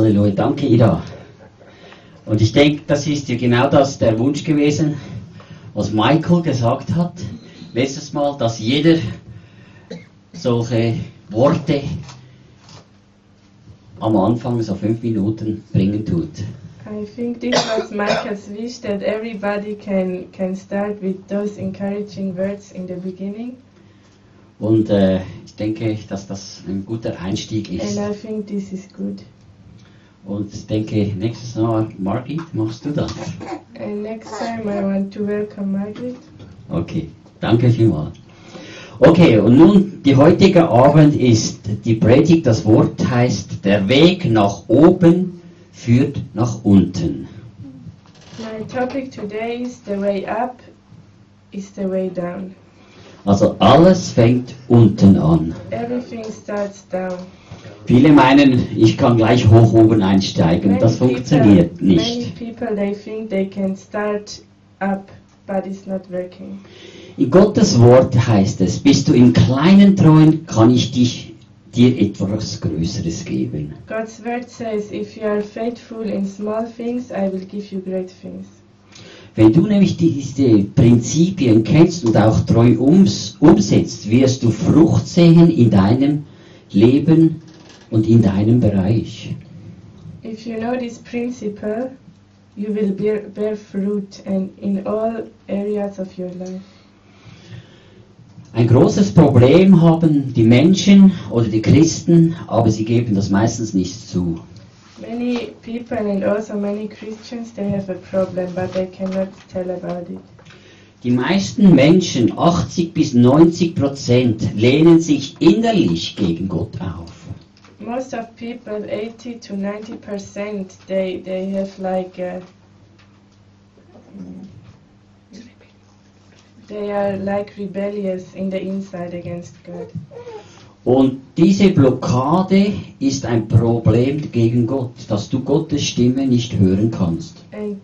Halleluja, danke Ida. Und ich denke, das ist ja genau das der Wunsch gewesen, was Michael gesagt hat letztes Mal, dass jeder solche Worte am Anfang so fünf Minuten bringen tut. I think this was Michael's wish that everybody can, can start with those encouraging words in the beginning. Und äh, ich denke, dass das ein guter Einstieg ist. And I think this is good. Und ich denke, nächstes Mal, Margit, machst du das? And next time I want to welcome Margaret. Okay, danke vielmals. Okay, und nun, die heutige Abend ist die Predigt, das Wort heißt, der Weg nach oben führt nach unten. My topic today is the way up is the way down. Also alles fängt unten an. Everything starts down. Viele meinen, ich kann gleich hoch oben einsteigen. Das funktioniert nicht. In Gottes Wort heißt es, bist du im Kleinen treu, kann ich dich, dir etwas Größeres geben. God's word says, if you are faithful in small things, I will give you great things. Wenn du nämlich diese Prinzipien kennst und auch treu ums, umsetzt, wirst du Frucht sehen in deinem Leben und in deinem Bereich. If you know this principle, you will bear, bear fruit and in all areas of your life. Ein großes Problem haben die Menschen oder die Christen, aber sie geben das meistens nicht zu. Many people and also many Christians they have a problem, but they cannot tell about it. Die meisten Menschen, 80 bis 90 Prozent, lehnen sich innerlich gegen Gott auf. Most of people, 80 to 90 percent, they they have like a, they are like rebellious in the inside against God. Und diese Blockade ist ein Problem gegen Gott, dass du Gottes Stimme nicht hören kannst. And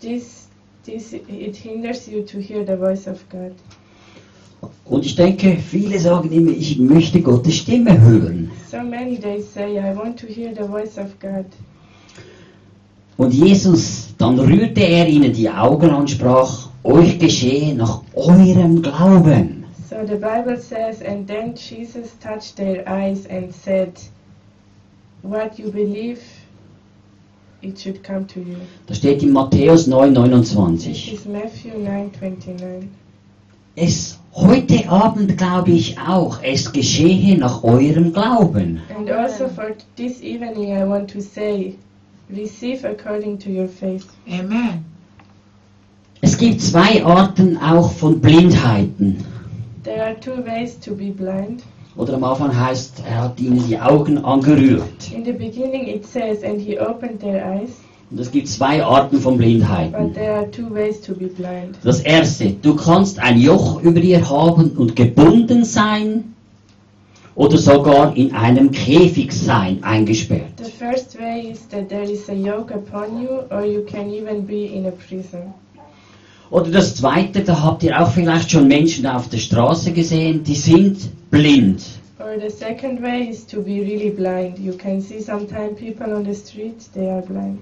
this, this, it hinders you to hear the voice of God. Und ich denke, viele sagen immer, ich möchte Gottes Stimme hören. So many they say, I want to hear the voice of God. Und Jesus, dann rührte er ihnen die Augen und sprach, euch geschehe nach eurem Glauben. So the Bible says, and then Jesus touched their eyes and said, What you believe, it should come to you. Das steht in Matthäus 9, This 29. is Matthew 9:29. Es, heute Abend glaube ich auch, es geschehe nach eurem Glauben. And also for this evening, I want to say, receive according to your faith. Amen. Es gibt zwei Arten auch von Blindheiten. There are two ways to be blind. Oder am Anfang heißt, er hat ihnen die Augen angerührt. In the beginning, it says, and he opened their eyes, Und es gibt zwei Arten von Blindheiten. be blind. Das erste, du kannst ein Joch über dir haben und gebunden sein oder sogar in einem Käfig sein, eingesperrt. The first way is that there is a yoke upon you, or you can even be in a prison. Oder das zweite, da habt ihr auch vielleicht schon Menschen auf der Straße gesehen, die sind blind. Or the second way is to be really blind. You can see sometimes people on the street, they are blind.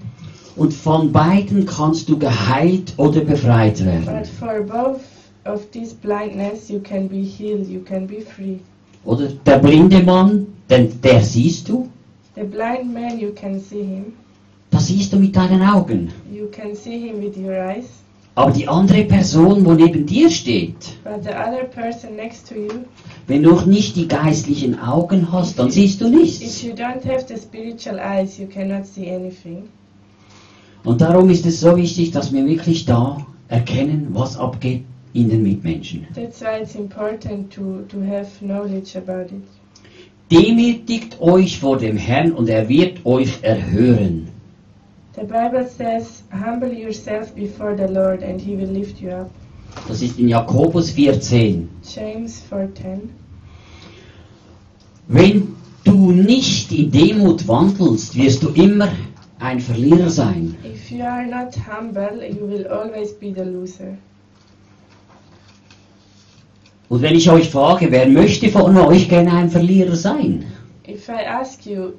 Und von beiden kannst du geheilt oder befreit werden. But for both of these blindness, you can be healed, you can be free. Oder der blinde Mann, den, der siehst du, The blind man, you can see him. das siehst du mit deinen Augen. You can see him with your eyes. Aber die andere Person, wo neben dir steht, But the other person next to you, wenn du noch nicht die geistlichen Augen hast, dann siehst du if nichts. you don't have the spiritual eyes, you cannot see anything. Und darum ist es so wichtig, dass wir wirklich da erkennen, was abgeht in den Mitmenschen. That's why it's important to, to have knowledge about it. Demütigt euch vor dem Herrn und er wird euch erhören. The Bible says, Humble yourself before the Lord, and he will lift you up. Das ist in Jakobus 4,10. James 4:10. Wenn du nicht in Demut wandelst, wirst du immer ein Verlierer sein. If you are not humble, you will always be the loser. Und wenn ich euch frage, wer möchte von euch gerne ein Verlierer sein? If I ask you,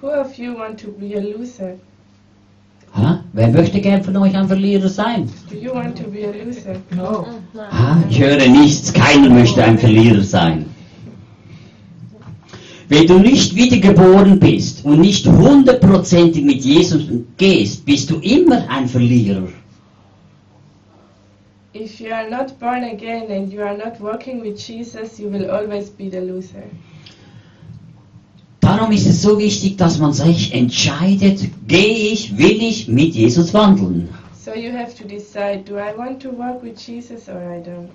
who of you want to be a loser? Ha? Wer möchte gern von euch ein Verlierer sein? Do you want to be a loser? No. Ha? Ich höre nichts, keiner möchte ein Verlierer sein. Wenn du nicht wiedergeboren bist und nicht hundertprozentig mit Jesus gehst, bist du immer ein Verlierer. If you are not born again and you are not walking with Jesus, you will always be the loser. Darum ist es so wichtig, dass man sich entscheidet, gehe ich, will ich mit Jesus wandeln. So you have to decide do I want to walk with Jesus or I don't?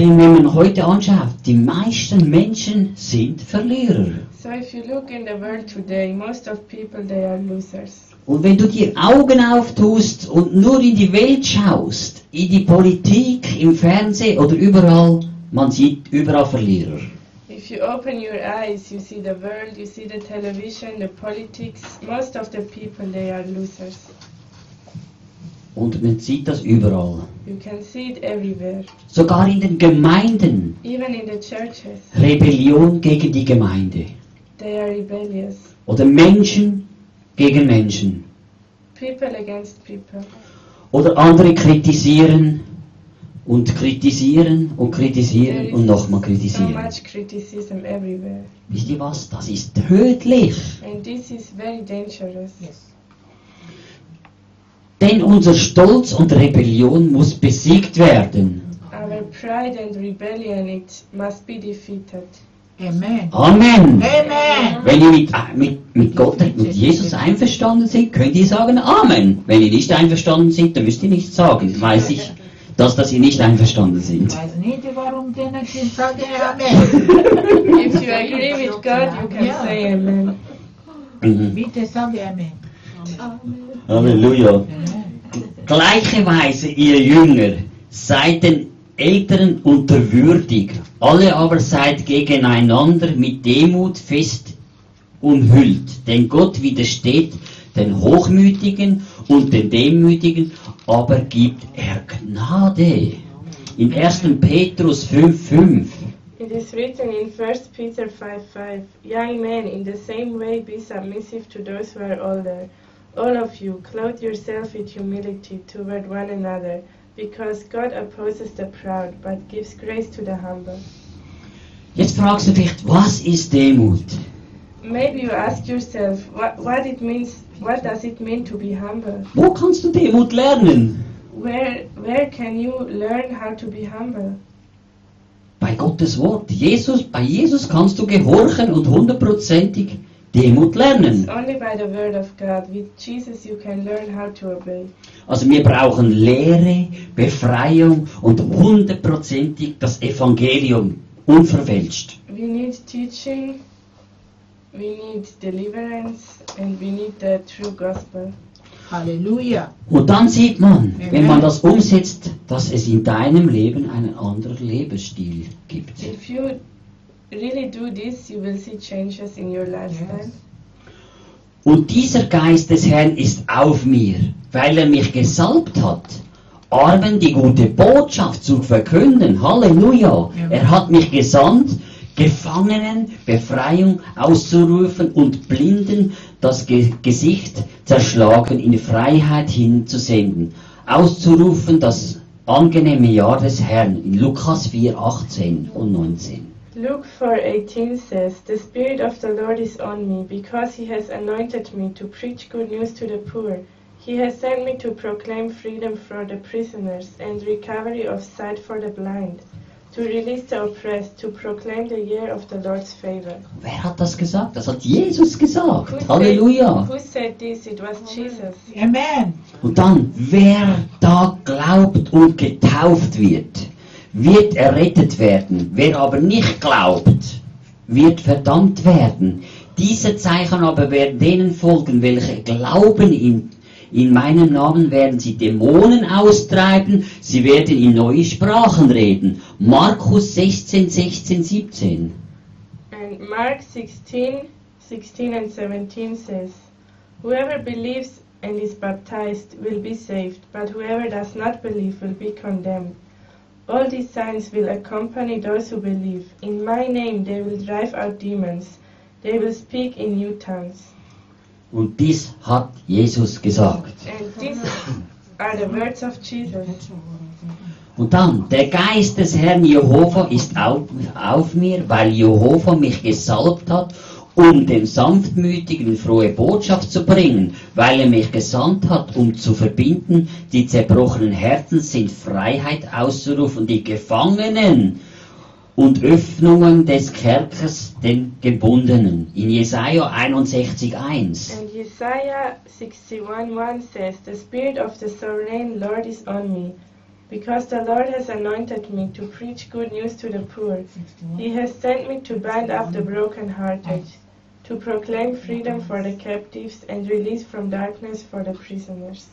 Denn wenn man heute anschaut, die meisten Menschen sind Verlierer. So if you look in the world today, most of people they are losers. Und wenn du die Augen auftust und nur in die Welt schaust, in die Politik, im Fernsehen oder überall, man sieht überall Verlierer. If you open your eyes, you see the world, you see the television, the politics. Most of the people they are losers. Und man sieht das überall. You can see it everywhere, Sogar in den Gemeinden. even in the churches. Rebellion gegen die Gemeinde. They are rebellious. Oder Menschen gegen Menschen. People against people. Oder andere kritisieren und kritisieren und kritisieren und nochmal so kritisieren. much criticism everywhere. Wisst ihr was? Das ist tödlich. And this is very dangerous. Yes. Denn unser Stolz und Rebellion muss besiegt werden. Our pride and rebellion, it must be defeated. Amen. Amen. Amen. Wenn ihr mit, mit, mit Gott, mit Jesus einverstanden seid, könnt ihr sagen Amen. Wenn ihr nicht einverstanden seid, dann müsst ihr nichts sagen. Dann weiß ich, dass, dass ihr nicht einverstanden Ich seid. weiß nicht, warum denen sie sagen Amen. If you agree with God, you can say Amen. Mhm. Bitte sage Amen. Halleluja. Amen. Gleiche Weise, ihr Jünger, seid den Älteren unterwürdig, alle aber seid gegeneinander mit Demut fest umhüllt, denn Gott widersteht den Hochmütigen und den Demütigen, aber gibt er Gnade. In 1. Petrus 5,5 It is written in 1 Peter 5 5 Young men, in the same way be submissive to those who are older. All of you, clothe yourself with humility toward one another, because God opposes the proud, but gives grace to the humble. Jetzt fragst du vielleicht, was ist Demut? Maybe you ask yourself what, what it means what does it mean to be humble? Wo kannst du Demut lernen? Where where can you learn how to be humble? Bei Gottes Wort. Jesus, bei Jesus kannst du gehorchen und hundertprozentig Demut lernen. Also wir brauchen Lehre, Befreiung und hundertprozentig das Evangelium unverfälscht. We need teaching, we need deliverance, and we need the true gospel. Halleluja. Und dann sieht man, wenn man das umsetzt, dass es in deinem Leben einen anderen Lebensstil gibt. If you really do this, you will see changes in your lifestyle. Und dieser Geist des Herrn ist auf mir, weil er mich gesalbt hat, Armen die gute Botschaft zu verkünden. Halleluja. Er hat mich gesandt, Gefangenen Befreiung auszurufen und Blinden das Ge Gesicht zerschlagen in Freiheit hinzusenden. Auszurufen das angenehme Jahr des Herrn in Lukas 4, 18 und 19. Luke 4:18 says, "The spirit of the Lord is on me, because he has anointed me to preach good news to the poor. He has sent me to proclaim freedom for the prisoners and recovery of sight for the blind, to release the oppressed, to proclaim the year of the Lord's favor." Wer hat das gesagt? Das hat Jesus Who gesagt. said- Halleluja. Who said this? It was Jesus. Amen. Und dann, wer da glaubt und getauft wird, wird errettet werden. Wer aber nicht glaubt, wird verdammt werden. Diese Zeichen aber werden denen folgen, welche glauben in, in meinem Namen werden sie Dämonen austreiben, sie werden in neue Sprachen reden. Markus 16, 16, 17. And Mark 16, 16 and 17 says, Whoever believes and is baptized will be saved, but whoever does not believe will be condemned. All these signs will accompany those who believe. In my name they will drive out demons. They will speak in new tongues. Und dies hat Jesus gesagt. And these are the words of Jesus. Und dann, der Geist des Herrn Jehova ist auf, auf mir, weil Jehova mich gesalbt hat, um dem Sanftmütigen frohe Botschaft zu bringen, weil er mich gesandt hat, um zu verbinden, die zerbrochenen Herzen sind Freiheit auszurufen, die Gefangenen und Öffnungen des Kerkers den Gebundenen. In Jesaja 61,1. And Isaiah 61:1 says, The Spirit of the sovereign Lord is on me, because the Lord has anointed me to preach good news to the poor. He has sent me to bind up the brokenhearted, to proclaim freedom for the captives and release from darkness for the prisoners.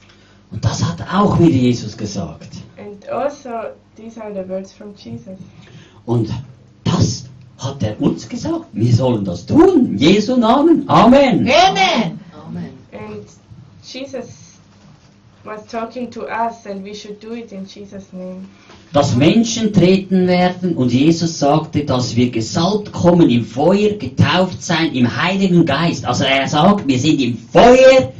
Und das hat auch wieder Jesus gesagt. And also, these are the words from Jesus. Und das hat er uns gesagt. Wir sollen das tun. In Jesu Namen. Amen. Amen. And Jesus was talking to us, and we should do it in Jesus' name. Dass Menschen treten werden und Jesus sagte, dass wir gesalbt kommen im Feuer, getauft sein im Heiligen Geist. Also er sagt, wir sind im Feuer,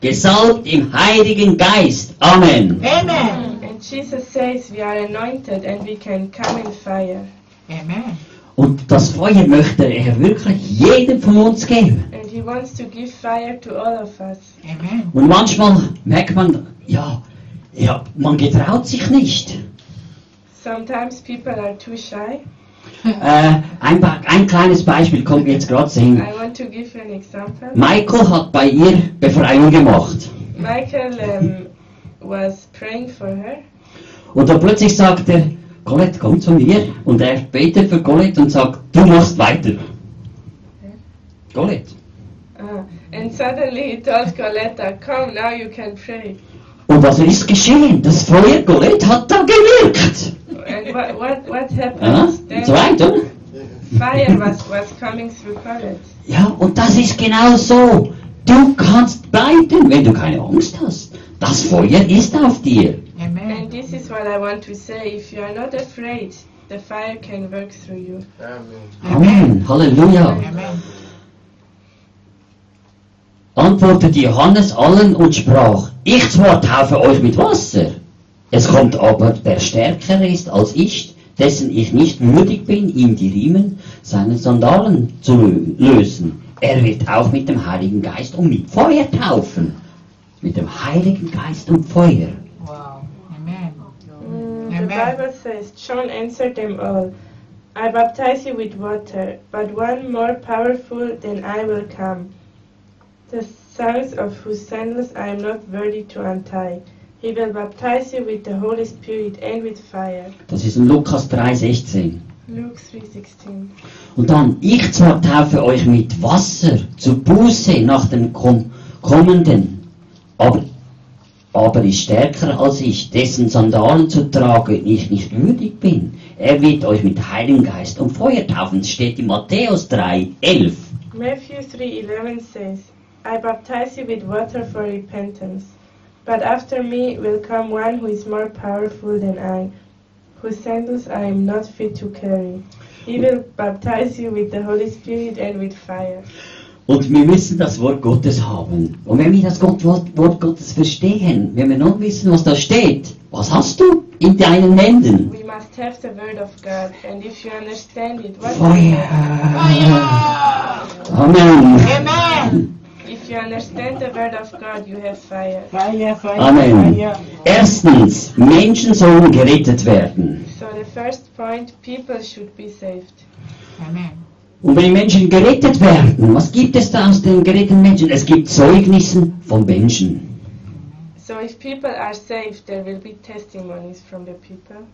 gesalbt im Heiligen Geist. Amen. Amen. And Jesus says we are anointed and we can come in fire. Amen. Und das Feuer möchte er wirklich jedem von uns geben. And He wants to give fire to all of us. Amen. Und manchmal merkt man, ja, ja, man getraut sich nicht. Sometimes people are too shy. Äh, ein, ein kleines Beispiel kommt jetzt gerade example. Michael hat bei ihr Befreiung gemacht. Michael um, was praying for her, Und dann plötzlich sagt er, Colette, komm zu mir. Und er betet für Colette und sagt, du machst weiter. Colette. uh, and suddenly he told Coletta, "Come now, you can pray." Und was ist geschehen? Das Feuer Colette hat da gewirkt. And what what what Ja, happened? und so weiter. fire was was coming through Colette. Ja, und das ist genau so. Du kannst bleiben, wenn du keine Angst hast. Das Feuer ist auf dir. Amen. And this is what I want to say. If you are not afraid, the fire can work through you. Amen. Halleluja. Amen. Antwortete Johannes allen und sprach, ich zwar taufe euch mit Wasser, es kommt aber der Stärkere ist als ich, dessen ich nicht würdig bin, ihm die Riemen seiner Sandalen zu lö- lösen. Er wird auch mit dem Heiligen Geist und mit Feuer taufen. Mit dem Heiligen Geist und Feuer. Wow. Amen. Mm, the Amen. Bible says, John answered them all, I baptize you with water, but one more powerful than I will come, the sounds of whose sandals I am not worthy to untie. He will baptize you with the Holy Spirit and with fire. Das ist in Lukas 3,16. Luke 3:16. Und dann, ich zwar taufe euch mit Wasser zur Buße nach dem Kom kommenden, aber, aber ist stärker als ich, dessen Sandalen zu tragen ich nicht würdig bin. Er wird euch mit Heiligen Geist und Feuer taufen. Steht in Matthäus 3, 11. Matthew 3:11 says, I baptize you with water for repentance, but after me will come one who is more powerful than I, whose sandals I am not fit to carry. He will baptize you with the Holy Spirit and with fire. Und wir müssen das Wort Gottes haben. Und wenn wir das Gott, Wort, Wort Gottes verstehen, wenn wir nun wissen, was da steht, was hast du in deinen Händen? We must have the word of God, and if you understand it, what Feuer. Fire. Amen. Amen. if you understand the word of God, you have fire. Fire, fire, Amen. fire. Erstens, Menschen sollen gerettet werden. So the first point, people should be saved. Amen. Und wenn die Menschen gerettet werden, was gibt es da aus den geretteten Menschen? Es gibt Zeugnissen von Menschen. So if people are saved, there will be testimonies from the people.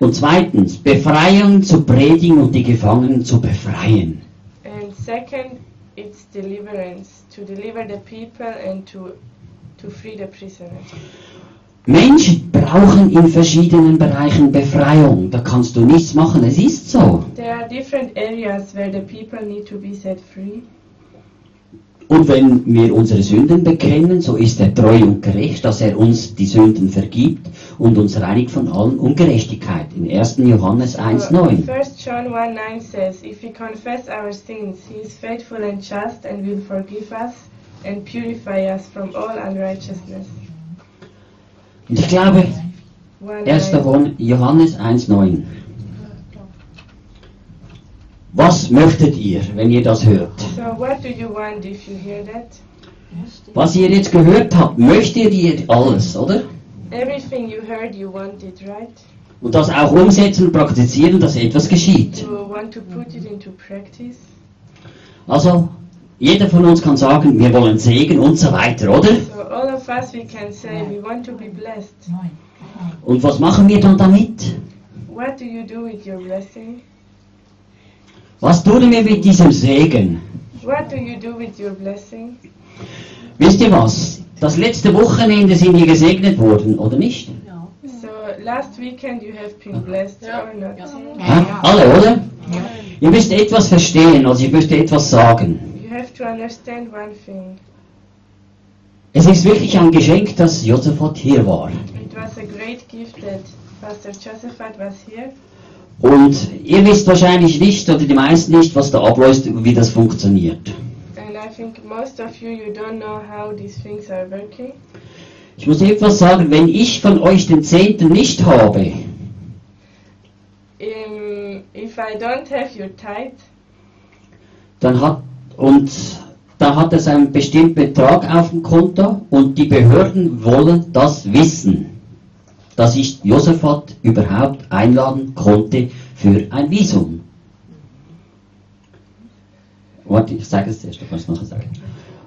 Und zweitens, Befreiung zu predigen und die Gefangenen zu befreien. And second, it's deliverance, to deliver the people and to, to free the prisoners. Menschen brauchen in verschiedenen Bereichen Befreiung. Da kannst du nichts machen, es ist so. There are different areas where the people need to be set free. Und wenn wir unsere Sünden bekennen, so ist er treu und gerecht, dass er uns die Sünden vergibt und uns reinigt von allen Ungerechtigkeit. In 1. Johannes 1,9. 1 John 1 9 says, If we confess our sins, he is faithful and just and will forgive us and purify us from all unrighteousness. Und ich glaube, 1 1. 9. Johannes 1,9. Was möchtet ihr, wenn ihr das hört? So, what do you want if you hear that? Was ihr jetzt gehört habt, möchtet ihr alles, oder? Everything you heard, you want it, right? Und das auch umsetzen und praktizieren, dass etwas geschieht. Also, jeder von uns kann sagen, wir wollen Segen und so weiter, oder? So, all of us, we can say we want to be blessed. Und was machen wir dann damit? What do you do with your blessing? Was tun wir mit diesem Segen? What do you do with your blessing? Wisst ihr was? Das letzte Wochenende sind wir gesegnet worden, oder nicht? So, last weekend you have been blessed or not? Hä? Alle, oder? Ihr müsst etwas verstehen, also ich möchte etwas sagen. You have to understand one thing. Es ist wirklich ein Geschenk, dass Josaphat hier war. It was a great gift that Pastor Josephat was here. Und ihr wisst wahrscheinlich nicht, oder die meisten nicht, was da abläuft, wie das funktioniert. And I think most of you, you don't know how these things are working. Ich muss etwas sagen, wenn ich von euch den Zehnten nicht habe, Um, if I don't have your tithe, dann hat, und da hat es einen bestimmten Betrag auf dem Konto und die Behörden wollen das wissen, dass ich Josaphat überhaupt einladen konnte für ein Visum. Warte, ich sage es zuerst, du kannst nachher sagen.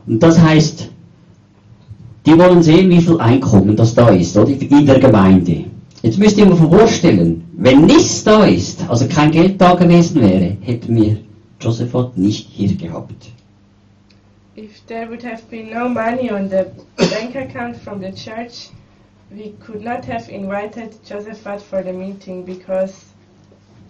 Und das heißt, die wollen sehen, wie viel Einkommen das da ist, oder? In der Gemeinde. Jetzt müsst ihr mir vorstellen, wenn nichts da ist, also kein Geld da gewesen wäre, hätten wir Josephat nicht hier gehabt. if there would have been no money on the bank account from the church, we could not have invited Josephat for the meeting because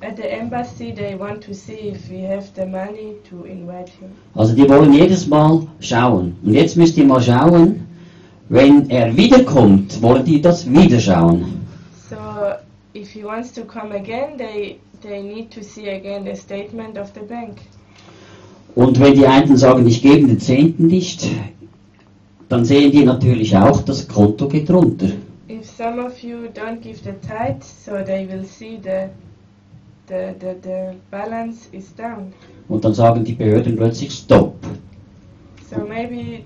at the embassy they want to see if we have the money to invite him. Also die wollen jedes Mal schauen. Und jetzt müsst ihr mal schauen, wenn er wiederkommt, wollen die das wieder schauen. If he wants to come again, they they need to see again the statement of the bank. Und wenn die einen sagen, ich gebe den Zehnten nicht, dann sehen die natürlich auch, das Konto geht runter. If some of you don't give the tithe, so they will see the the the, the balance is down. Und dann sagen die Behörden plötzlich Stopp. So maybe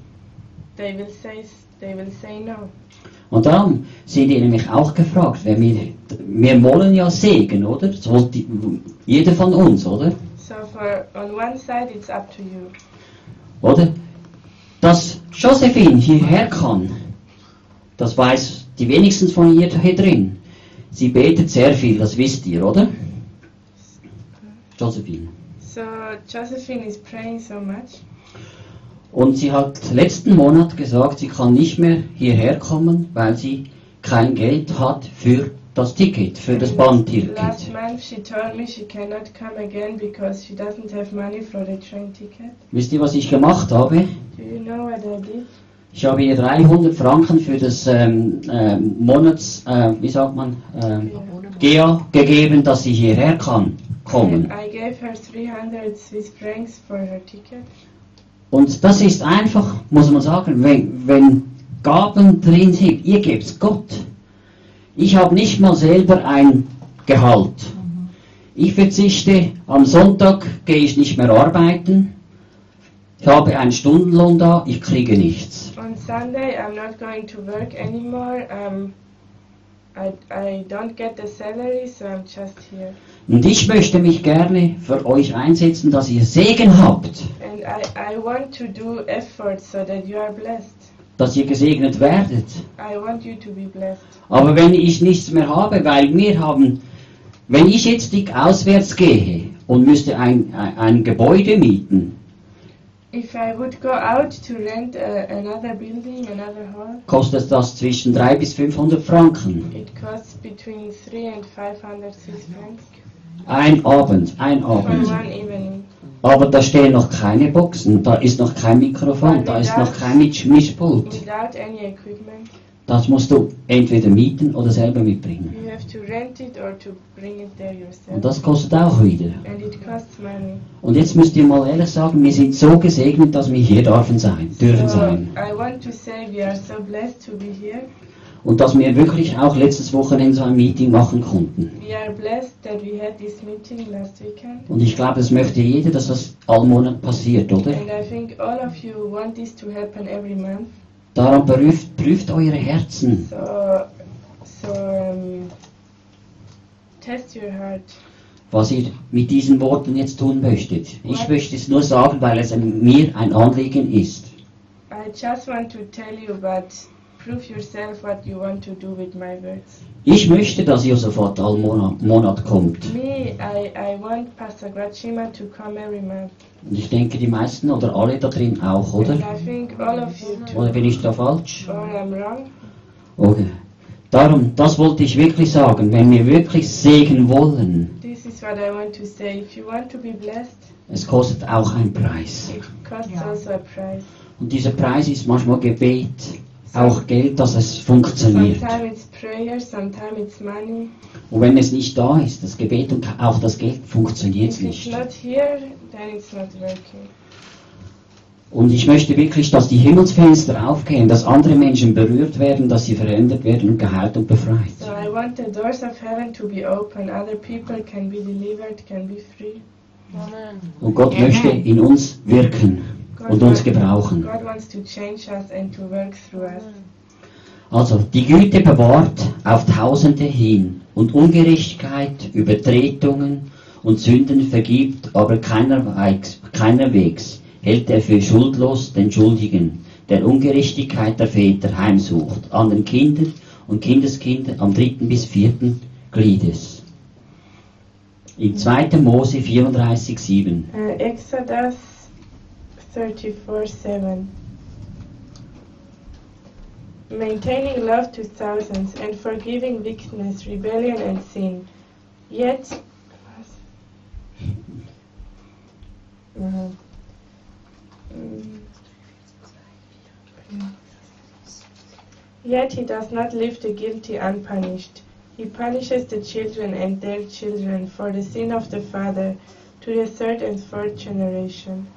they will say they will say no. Und darum sind die nämlich auch gefragt, wenn wir, wir wollen ja Segen, oder? Das wollte die- jeder von uns, oder? So for on one side it's up to you. Oder? Dass Josephine hierher kann, das weiß die wenigsten von ihr hier drin. Sie betet sehr viel, das wisst ihr, oder? Josephine. So Josephine is praying so much. Und sie hat letzten Monat gesagt, sie kann nicht mehr hierher kommen, weil sie kein Geld hat für das Ticket, für das Last Bahnticket. month she told me she cannot come again because she doesn't have money for the train ticket. Wisst ihr, was ich gemacht habe? Do you know what I did? Ich habe ihr 300 Franken für das ähm, ähm, Monats, äh, wie sagt man, ähm, GEA gegeben, dass sie hierher kann kommen. I gave her 300 Swiss francs for her ticket. Und das ist einfach, muss man sagen, wenn, wenn Gaben drin sind, ihr gebt's Gott. Ich habe nicht mal selber ein Gehalt. Ich verzichte, am Sonntag gehe ich nicht mehr arbeiten. Ich habe einen Stundenlohn da, ich kriege nichts. On Sunday I'm not going to work anymore. Um, I, I don't get the salary, so I'm just here. Und ich möchte mich gerne für euch einsetzen, dass ihr Segen habt, I, I so dass ihr gesegnet werdet. Aber wenn ich nichts mehr habe, weil wir haben, wenn ich jetzt dick auswärts gehe und müsste ein, ein, ein Gebäude mieten, If I would go out to rent uh, another building, another hall, kostet das zwischen 300 bis 500 Franken. it costs between 3 and 500 Swiss francs Ein Abend, ein Abend. Aber da stehen noch keine Boxen, da ist noch kein Mikrofon, da ist noch kein Misch- Mischpult. Das musst du entweder mieten oder selber mitbringen. Und das kostet auch wieder. And it costs money. Und jetzt müsst ihr mal ehrlich sagen, wir sind so gesegnet, dass wir hier dürfen sein, dürfen So sein. Und dass wir wirklich auch letztes Wochenende so ein Meeting machen konnten. Und ich glaube, es möchte jeder, dass das all Monat passiert, oder? And I think all of you want this to happen every month. Daran prüft, prüft eure Herzen. So, so um, test your heart. was ihr mit diesen Worten jetzt tun möchtet. Ich möchte es nur sagen, weil es mir ein Anliegen ist. I just want to tell you, but prove yourself what you want to do with my words. Ich möchte, dass Josaphat all Monat, Monat kommt. Me, I, I want Pastor Grachima to come every month. Und ich denke, die meisten oder alle da drin auch, oder? And I think all of you too. Oder bin ich da falsch? Or I'm wrong. Okay. Darum, das wollte ich wirklich sagen. Wenn wir wirklich Segen wollen, This is what I want to say. If you want to be blessed, es kostet auch einen Preis. it costs Yeah. also a price. Und dieser Preis ist manchmal Gebet, auch Geld, dass es funktioniert. Prayer, sometimes it's money. Und wenn es nicht da ist, das Gebet und auch das Geld, funktioniert es If nicht. not here, then it's not working. Und ich möchte wirklich, dass die Himmelsfenster aufgehen, dass andere Menschen berührt werden, dass sie verändert werden und geheilt und befreit. So I want the doors of heaven to be open. Other people can be delivered, can be free. Und Gott Amen. möchte in uns wirken und uns gebrauchen. Also, die Güte bewahrt auf Tausende hin und Ungerechtigkeit, Übertretungen und Sünden vergibt, aber keinerwegs, keinerwegs hält er für schuldlos den Schuldigen, der Ungerechtigkeit der Väter heimsucht, an den Kindern und Kindeskinder am dritten bis vierten Gliedes. In 2. Mose 34, 7. Uh, Exodus 34 7. Maintaining love to thousands and forgiving weakness, rebellion, and sin. Yet. Yet he does not leave the guilty unpunished. He punishes the children and their children for the sin of the father to the third and fourth generation.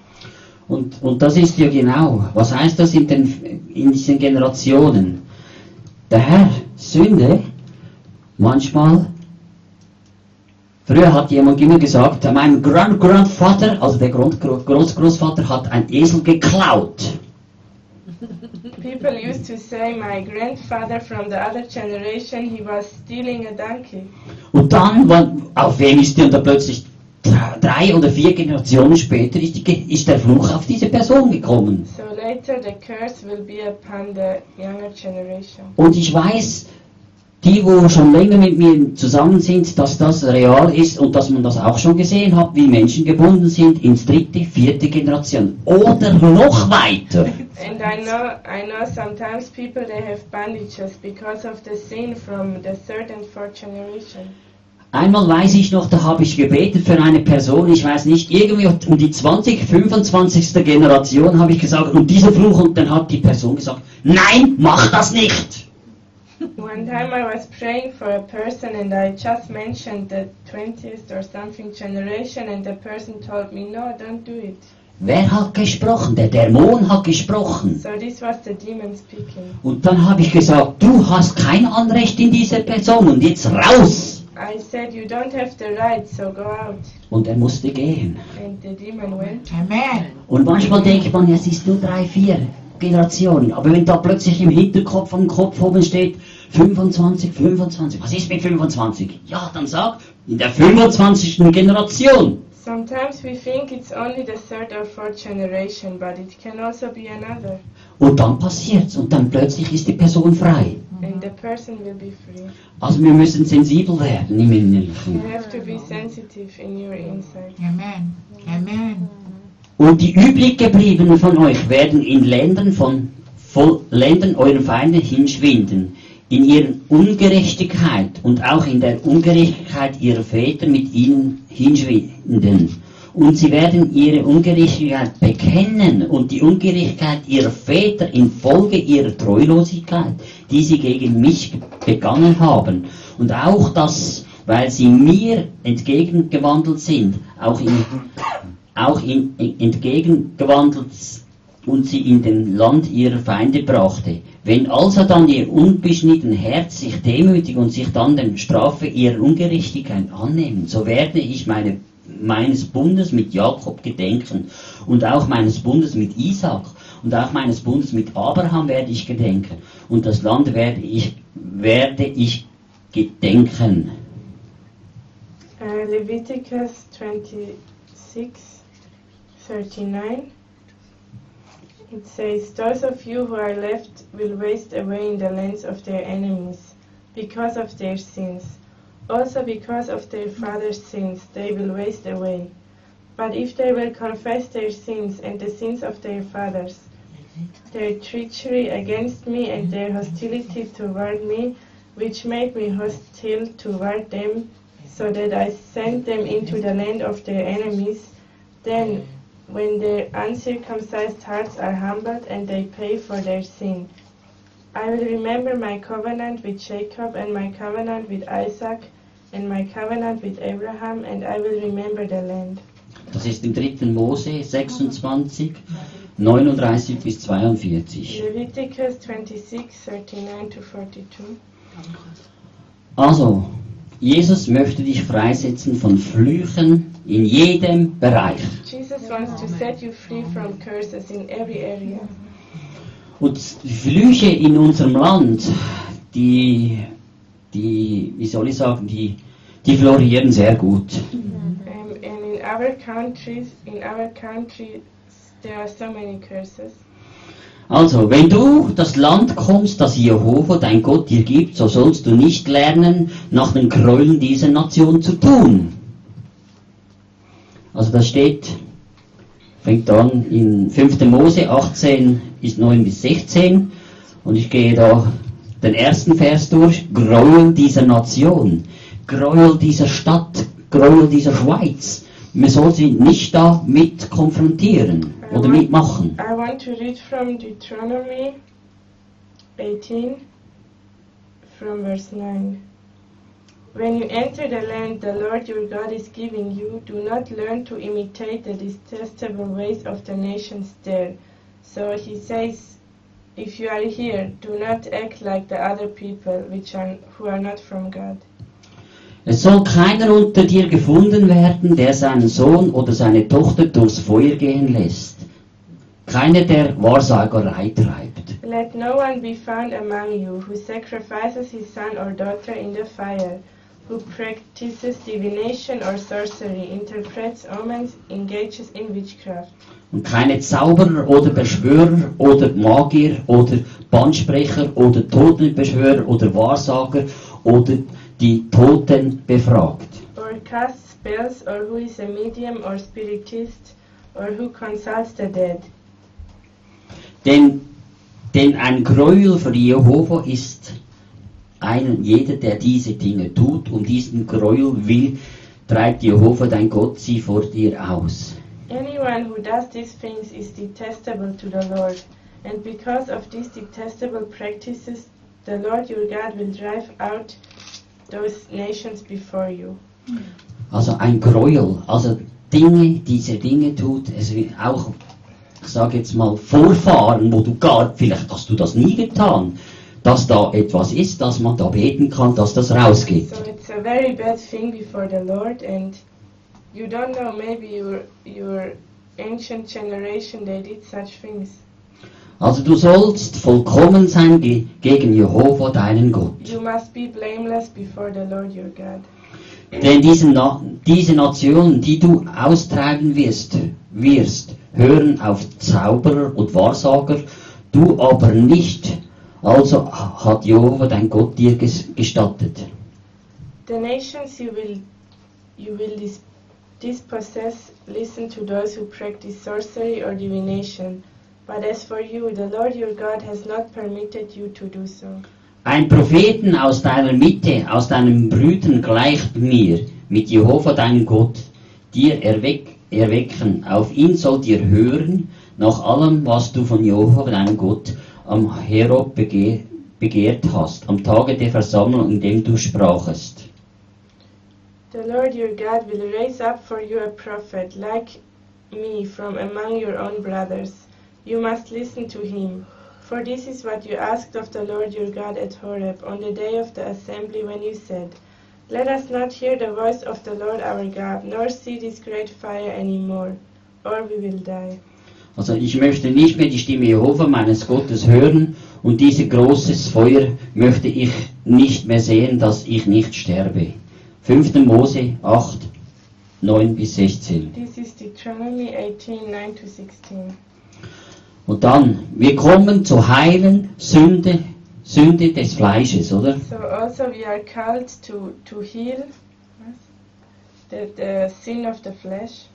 Und, und das ist ja genau, was heißt das in, den, in diesen Generationen? Der Herr, Sünde, manchmal, früher hat jemand immer gesagt, mein Grand Grandvater, also der Grund, Großgroßvater hat ein Esel geklaut. People used to say, My grandfather from the other generation, he was stealing a donkey. Und dann, auf wen ist der, und da plötzlich drei oder vier Generationen später ist, die, ist der Fluch auf diese Person gekommen. So later the curse will be upon the younger generation. Und ich weiß, die, wo schon länger mit mir zusammen sind, dass das real ist und dass man das auch schon gesehen hat, wie Menschen gebunden sind ins dritte, vierte Generation oder noch weiter. And I know, I know sometimes people they have bandages because of the sin from the third and fourth generation. Einmal weiß ich noch, da habe ich gebetet für eine Person, ich weiß nicht, irgendwie um die 20, 25. Generation habe ich gesagt, und dieser Fluch, und dann hat die Person gesagt, nein, mach das nicht. One time I was praying for a person and I just mentioned the 20th or something generation and the person told me, no, don't do it. Wer hat gesprochen? Der Dämon hat gesprochen. So this was the demon speaking. Und dann habe ich gesagt, du hast kein Anrecht in dieser Person und jetzt raus. I said, you don't have the right, so go out. Und er musste gehen. And the demon went. Amen. Und manchmal denkt man, es ist nur drei, vier Generationen. Aber wenn da plötzlich im Hinterkopf am Kopf oben steht, 25, 25, was ist mit 25? Ja, dann sag, in der 25. Generation. Sometimes we think it's only the third or fourth generation, but it can also be another. Und dann passiert's und dann plötzlich ist die Person frei. And the person will be free. Also wir müssen sensibel werden im You Innerlichen. have to be sensitive in your inside. Amen. Amen. Und die übrig gebliebenen von euch werden in Ländern von voll Ländern eurer Feinde hinschwinden, in ihren Ungerechtigkeit und auch in der Ungerechtigkeit ihrer Väter mit ihnen hinschwinden. Und sie werden ihre Ungerechtigkeit bekennen und die Ungerechtigkeit ihrer Väter infolge ihrer Treulosigkeit, die sie gegen mich begangen haben. Und auch das, weil sie mir entgegengewandelt sind, auch, in, auch in, entgegengewandelt und sie in den Land ihrer Feinde brachte. Wenn also dann ihr unbeschnitten Herz sich demütigt und sich dann der Strafe ihrer Ungerechtigkeit annehmen, so werde ich meine, meines Bundes mit Jakob gedenken und auch meines Bundes mit Isaac und auch meines Bundes mit Abraham werde ich gedenken und das Land werde ich, werde ich gedenken. Uh, Leviticus 26 39. It says, Those of you who are left will waste away in the lands of their enemies because of their sins. Also because of their fathers' sins, they will waste away. But if they will confess their sins and the sins of their fathers, their treachery against me and their hostility toward me, which made me hostile toward them, so that I sent them into the land of their enemies, then when their uncircumcised hearts are humbled and they pay for their sin, I will remember my covenant with Jacob and my covenant with Isaac and my covenant with Abraham, and I will remember the land. Das ist im 3. Mose 26, 39 bis 42. Leviticus 26, 39 to 42. Also, Jesus möchte dich freisetzen von Flüchen in jedem Bereich. Jesus wants to set you free from curses in every area. Und die Flüche in unserem Land, die, die, wie soll ich sagen, die, die florieren sehr gut. Um, and in our countries, in our country, there are so many curses. Also, wenn du das Land kommst, das Jehova, dein Gott, dir gibt, so sollst du nicht lernen, nach den Gräueln dieser Nation zu tun. Also das steht, fängt an in 5. Mose 18 bis 9 bis 16 und ich gehe da den ersten Vers durch, Gräuel dieser Nation, Gräuel dieser Stadt, Gräuel dieser Schweiz. Man soll sie nicht da mit konfrontieren oder mitmachen. I want to read from Deuteronomy 18, from verse 9. When you enter the land the Lord your God is giving you, do not learn to imitate the detestable ways of the nations there. So he says, if you are here, do not act like the other people which are, who are not from God. Es soll keiner unter dir gefunden werden, der seinen Sohn oder seine Tochter durchs Feuer gehen lässt. Keiner, der Wahrsagerei treibt. Let no one be found among you who sacrifices his son or daughter in the fire, who practices divination or sorcery, interprets omens, engages in witchcraft. Und keine Zauberer oder Beschwörer oder Magier oder Bandsprecher oder Totenbeschwörer oder Wahrsager oder die Toten befragt. or casts spells, or who is a medium or spiritist, or who consults the dead. Denn, denn ein Gräuel für Jehova ist ein jeder, der diese Dinge tut, und diesen Gräuel will, treibt Jehova dein Gott sie vor dir aus. Anyone who does these things is detestable to the Lord, and because of these detestable practices, the Lord your God will drive out those nations before you. Also ein Gräuel, also Dinge, diese Dinge tut, es will auch, ich sage jetzt mal, Vorfahren, wo du gar, vielleicht hast du das nie getan, dass da etwas ist, dass man da beten kann, dass das rausgeht. So it's a very bad thing before the Lord, and you don't know, maybe your, your ancient generation, they did such things. Also du sollst vollkommen sein ge gegen Jehova, deinen Gott. You must be blameless before the Lord your God. Denn diese, Na diese Nationen, die du austreiben wirst, wirst, hören auf Zauberer und Wahrsager, du aber nicht. Also hat Jehova dein Gott dir ges gestattet. The nations you will you will dis- dispossess listen to those who practice sorcery or divination. But as for you, the Lord your God has not permitted you to do so. Ein Propheten aus deiner Mitte, aus deinen Brüdern gleicht mir, mit Jehova deinem Gott, dir erweck, erwecken. Auf ihn sollt ihr hören, nach allem, was du von Jehova, deinem Gott, am Herob bege begehrt hast, am Tage der Versammlung, in dem du sprachest. The Lord your God will raise up for you a prophet like me from among your own brothers. You must listen to him. For this is what you asked of the Lord your God at Horeb on the day of the assembly when you said, Let us not hear the voice of the Lord our God, nor see this great fire any more, or we will die. Also ich möchte nicht mehr die Stimme Jehova meines Gottes hören und dieses großes Feuer möchte ich nicht mehr sehen, dass ich nicht sterbe. 5. Mose 8, 9 bis 16. This is Deuteronomy 18 9 to 16. Und dann, wir kommen zu heilen Sünde, Sünde des Fleisches, oder? So also we are called to, to heal the, the sin of the flesh.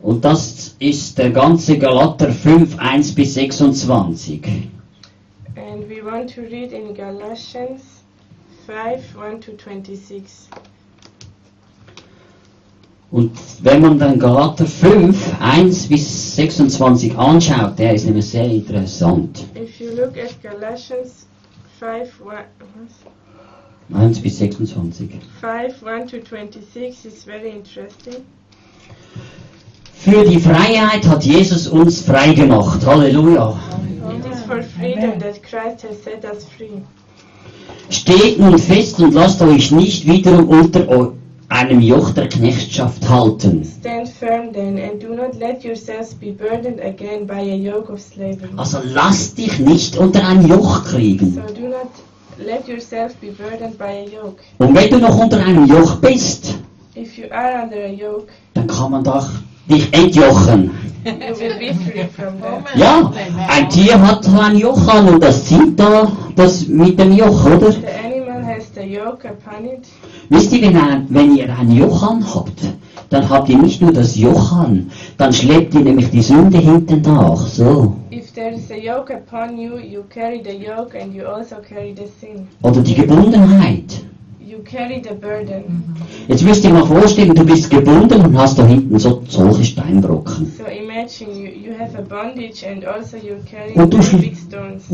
Und das ist der ganze Galater 5, 1 bis 26. And we want to read in Galatians 5 1 to 26. Und wenn man dann Galater 5, 1 bis 26 anschaut, der ist nämlich sehr interessant. If you look at Galatians 5 1, 1 bis 26. 5 1 to 26 is very interesting. Für die Freiheit hat Jesus uns frei gemacht. Halleluja. It is for freedom that Christ has set us free. Steht nun fest und lasst euch nicht wiederum unter einem Joch der Knechtschaft halten. Stand firm then, and do not let yourselves be burdened again by a yoke of slavery. Also lass dich nicht unter ein Joch kriegen. So do not let yourself be burdened by a yoke. Und wenn du noch unter einem Joch bist, If you are under a yoke, dann kann man doch dich entjochen. Ja, ein Tier hat ein Joch an und das zieht da das mit dem Joch, oder? The animal has the yoke upon it. Wisst ihr, wenn, wenn ihr ein Joch anhabt, dann habt ihr nicht nur das Joch an, dann schleppt ihr nämlich die Sünde hinten nach. So. If there is a yoke upon you, you carry the yoke and you also carry the sin. Oder die Gebundenheit. You carry the burden. Jetzt müsst ihr mal vorstellen, du bist gebunden und hast da hinten so solche Steinbrocken. So imagine you, you have a bondage and also you carry Und du,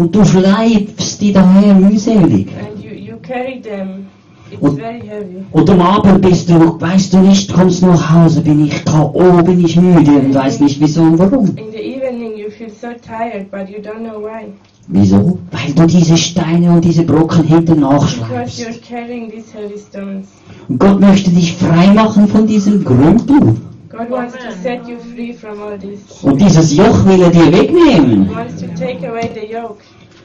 und du schleifst die daher mühselig. And you, you carry them. It's Und- very heavy. Und am Abend bist du, weißt du nicht, kommst nach Hause, bin ich K.O., bin ich müde und weiß nicht wieso und warum. In the evening you feel so tired, but you don't know why. Wieso? Weil du diese Steine und diese Brocken hinten Because nachschleifst. you're carrying these heavy stones. Und Gott möchte dich frei machen von diesem Grümpel. God wants to set you free from all this. Und dieses Joch will er dir He wegnehmen. wants to take away the yoke.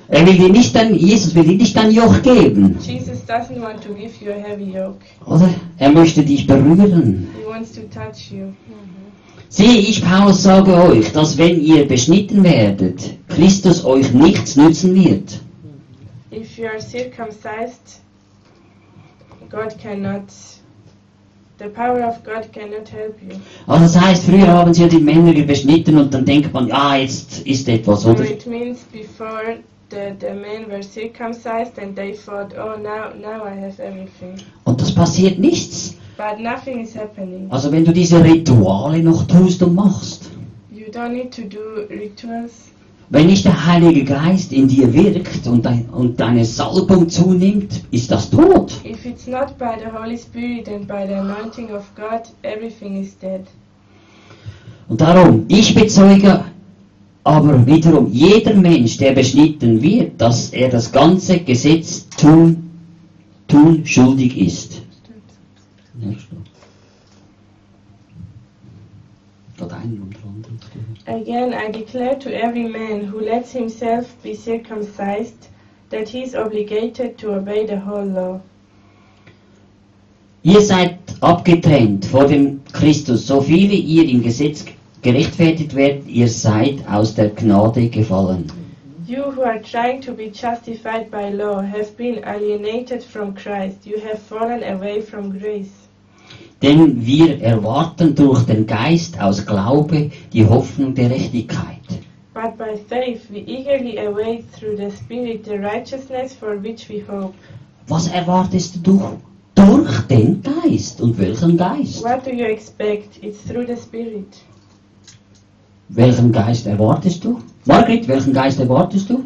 Er will dir nicht dein, Jesus will dir nicht dein Joch geben. Jesus doesn't want to give you a heavy yoke. Oder? Er möchte dich berühren. He wants to touch you. Siehe, ich, Paulus, sage euch, dass wenn ihr beschnitten werdet, Christus euch nichts nützen wird. If you are circumcised, God cannot, the power of God cannot help you. Also das heißt, früher haben sie ja die Männer beschnitten und dann denkt man, ja, jetzt ist etwas, So oder? it means before the, the men were circumcised and they thought, oh, now, now I have everything. Und das passiert nichts. But nothing is happening. Also wenn du diese Rituale noch tust und machst, You don't need to do rituals. wenn nicht der Heilige Geist in dir wirkt und, dein, und deine Salbung zunimmt, ist das tot. If it's not by the Holy Spirit and by the anointing of God, everything is dead. Und darum, ich bezeuge aber wiederum, jeder Mensch, der beschnitten wird, dass er das ganze Gesetz tun, tun schuldig ist. Ja, stopp. Geht einen unter anderem. Again, I declare to every man who lets himself be circumcised that he is obligated to obey the whole law. Ihr seid abgetrennt vor dem Christus, so viele ihr im Gesetz gerechtfertigt werdet, ihr seid aus der Gnade gefallen. You who are trying to be justified by law have been alienated from Christ. You have fallen away from grace. Denn wir erwarten durch den Geist aus Glaube die Hoffnung der Gerechtigkeit. But by faith we eagerly await through the Spirit the righteousness for which we hope. Was erwartest du durch den Geist. Und welchen Geist? What do you expect? It's through the Spirit. Welchen Geist erwartest du? Margret, welchen Geist erwartest du?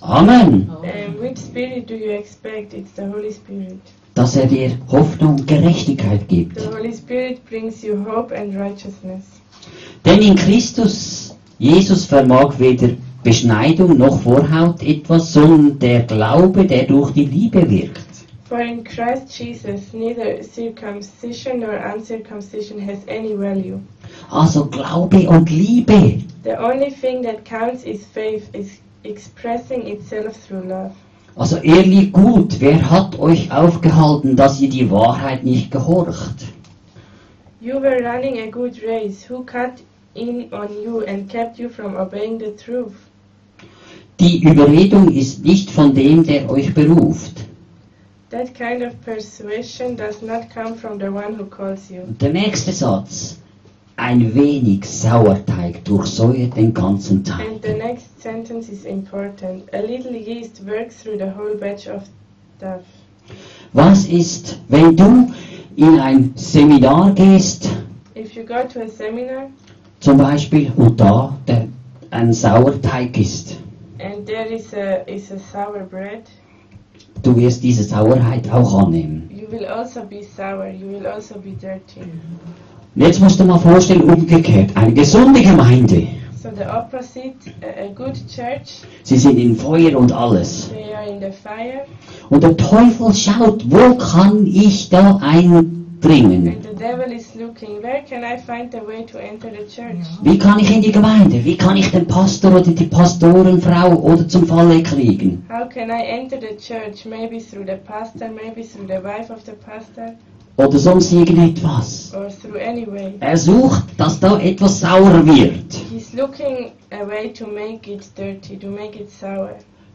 Amen. And which Spirit do you expect? It's the Holy Spirit. Dass er dir Hoffnung und Gerechtigkeit gibt. The Holy Spirit brings you hope and righteousness. Denn in Christus, Jesus vermag weder Beschneidung noch Vorhaut etwas, sondern der Glaube, der durch die Liebe wirkt. For in Christ Jesus, neither circumcision nor uncircumcision has any value. Also Glaube und Liebe. The only thing that counts is faith, is expressing itself through love. Also ehrlich gut, wer hat euch aufgehalten, dass ihr die Wahrheit nicht gehorcht? You were running a good race. Who cut in on you and kept you from obeying the truth? Die Überredung ist nicht von dem, der euch beruft. That kind of persuasion does not come from the one who calls you. Der nächste Satz. Ein wenig Sauerteig durchsäuert den ganzen And the next sentence is important. A little yeast works through the whole batch of stuff. Was ist, wenn du in ein Seminar gehst, If you go to a seminar zum Beispiel, und da der, ein Sauerteig ist, and there is a is a sour bread, du wirst diese Sauerheit auch annehmen. you will also be sour. You will also be dirty. Und jetzt musst du mal vorstellen, umgekehrt, eine gesunde Gemeinde. So the opposite, a, good church, Sie sind in Feuer und alles. they are in the fire, Und der Teufel schaut, wo kann ich da eindringen? and the devil is looking. Where can I find the way to enter the church? Wie kann ich in die Gemeinde? Wie kann ich den Pastor oder die Pastorenfrau oder zum Falle kriegen? How can I enter the church? Maybe through the pastor, maybe through the wife of the pastor, Oder sonst irgendetwas. or through any way. Er sucht, dass da etwas sauer wird. Dirty.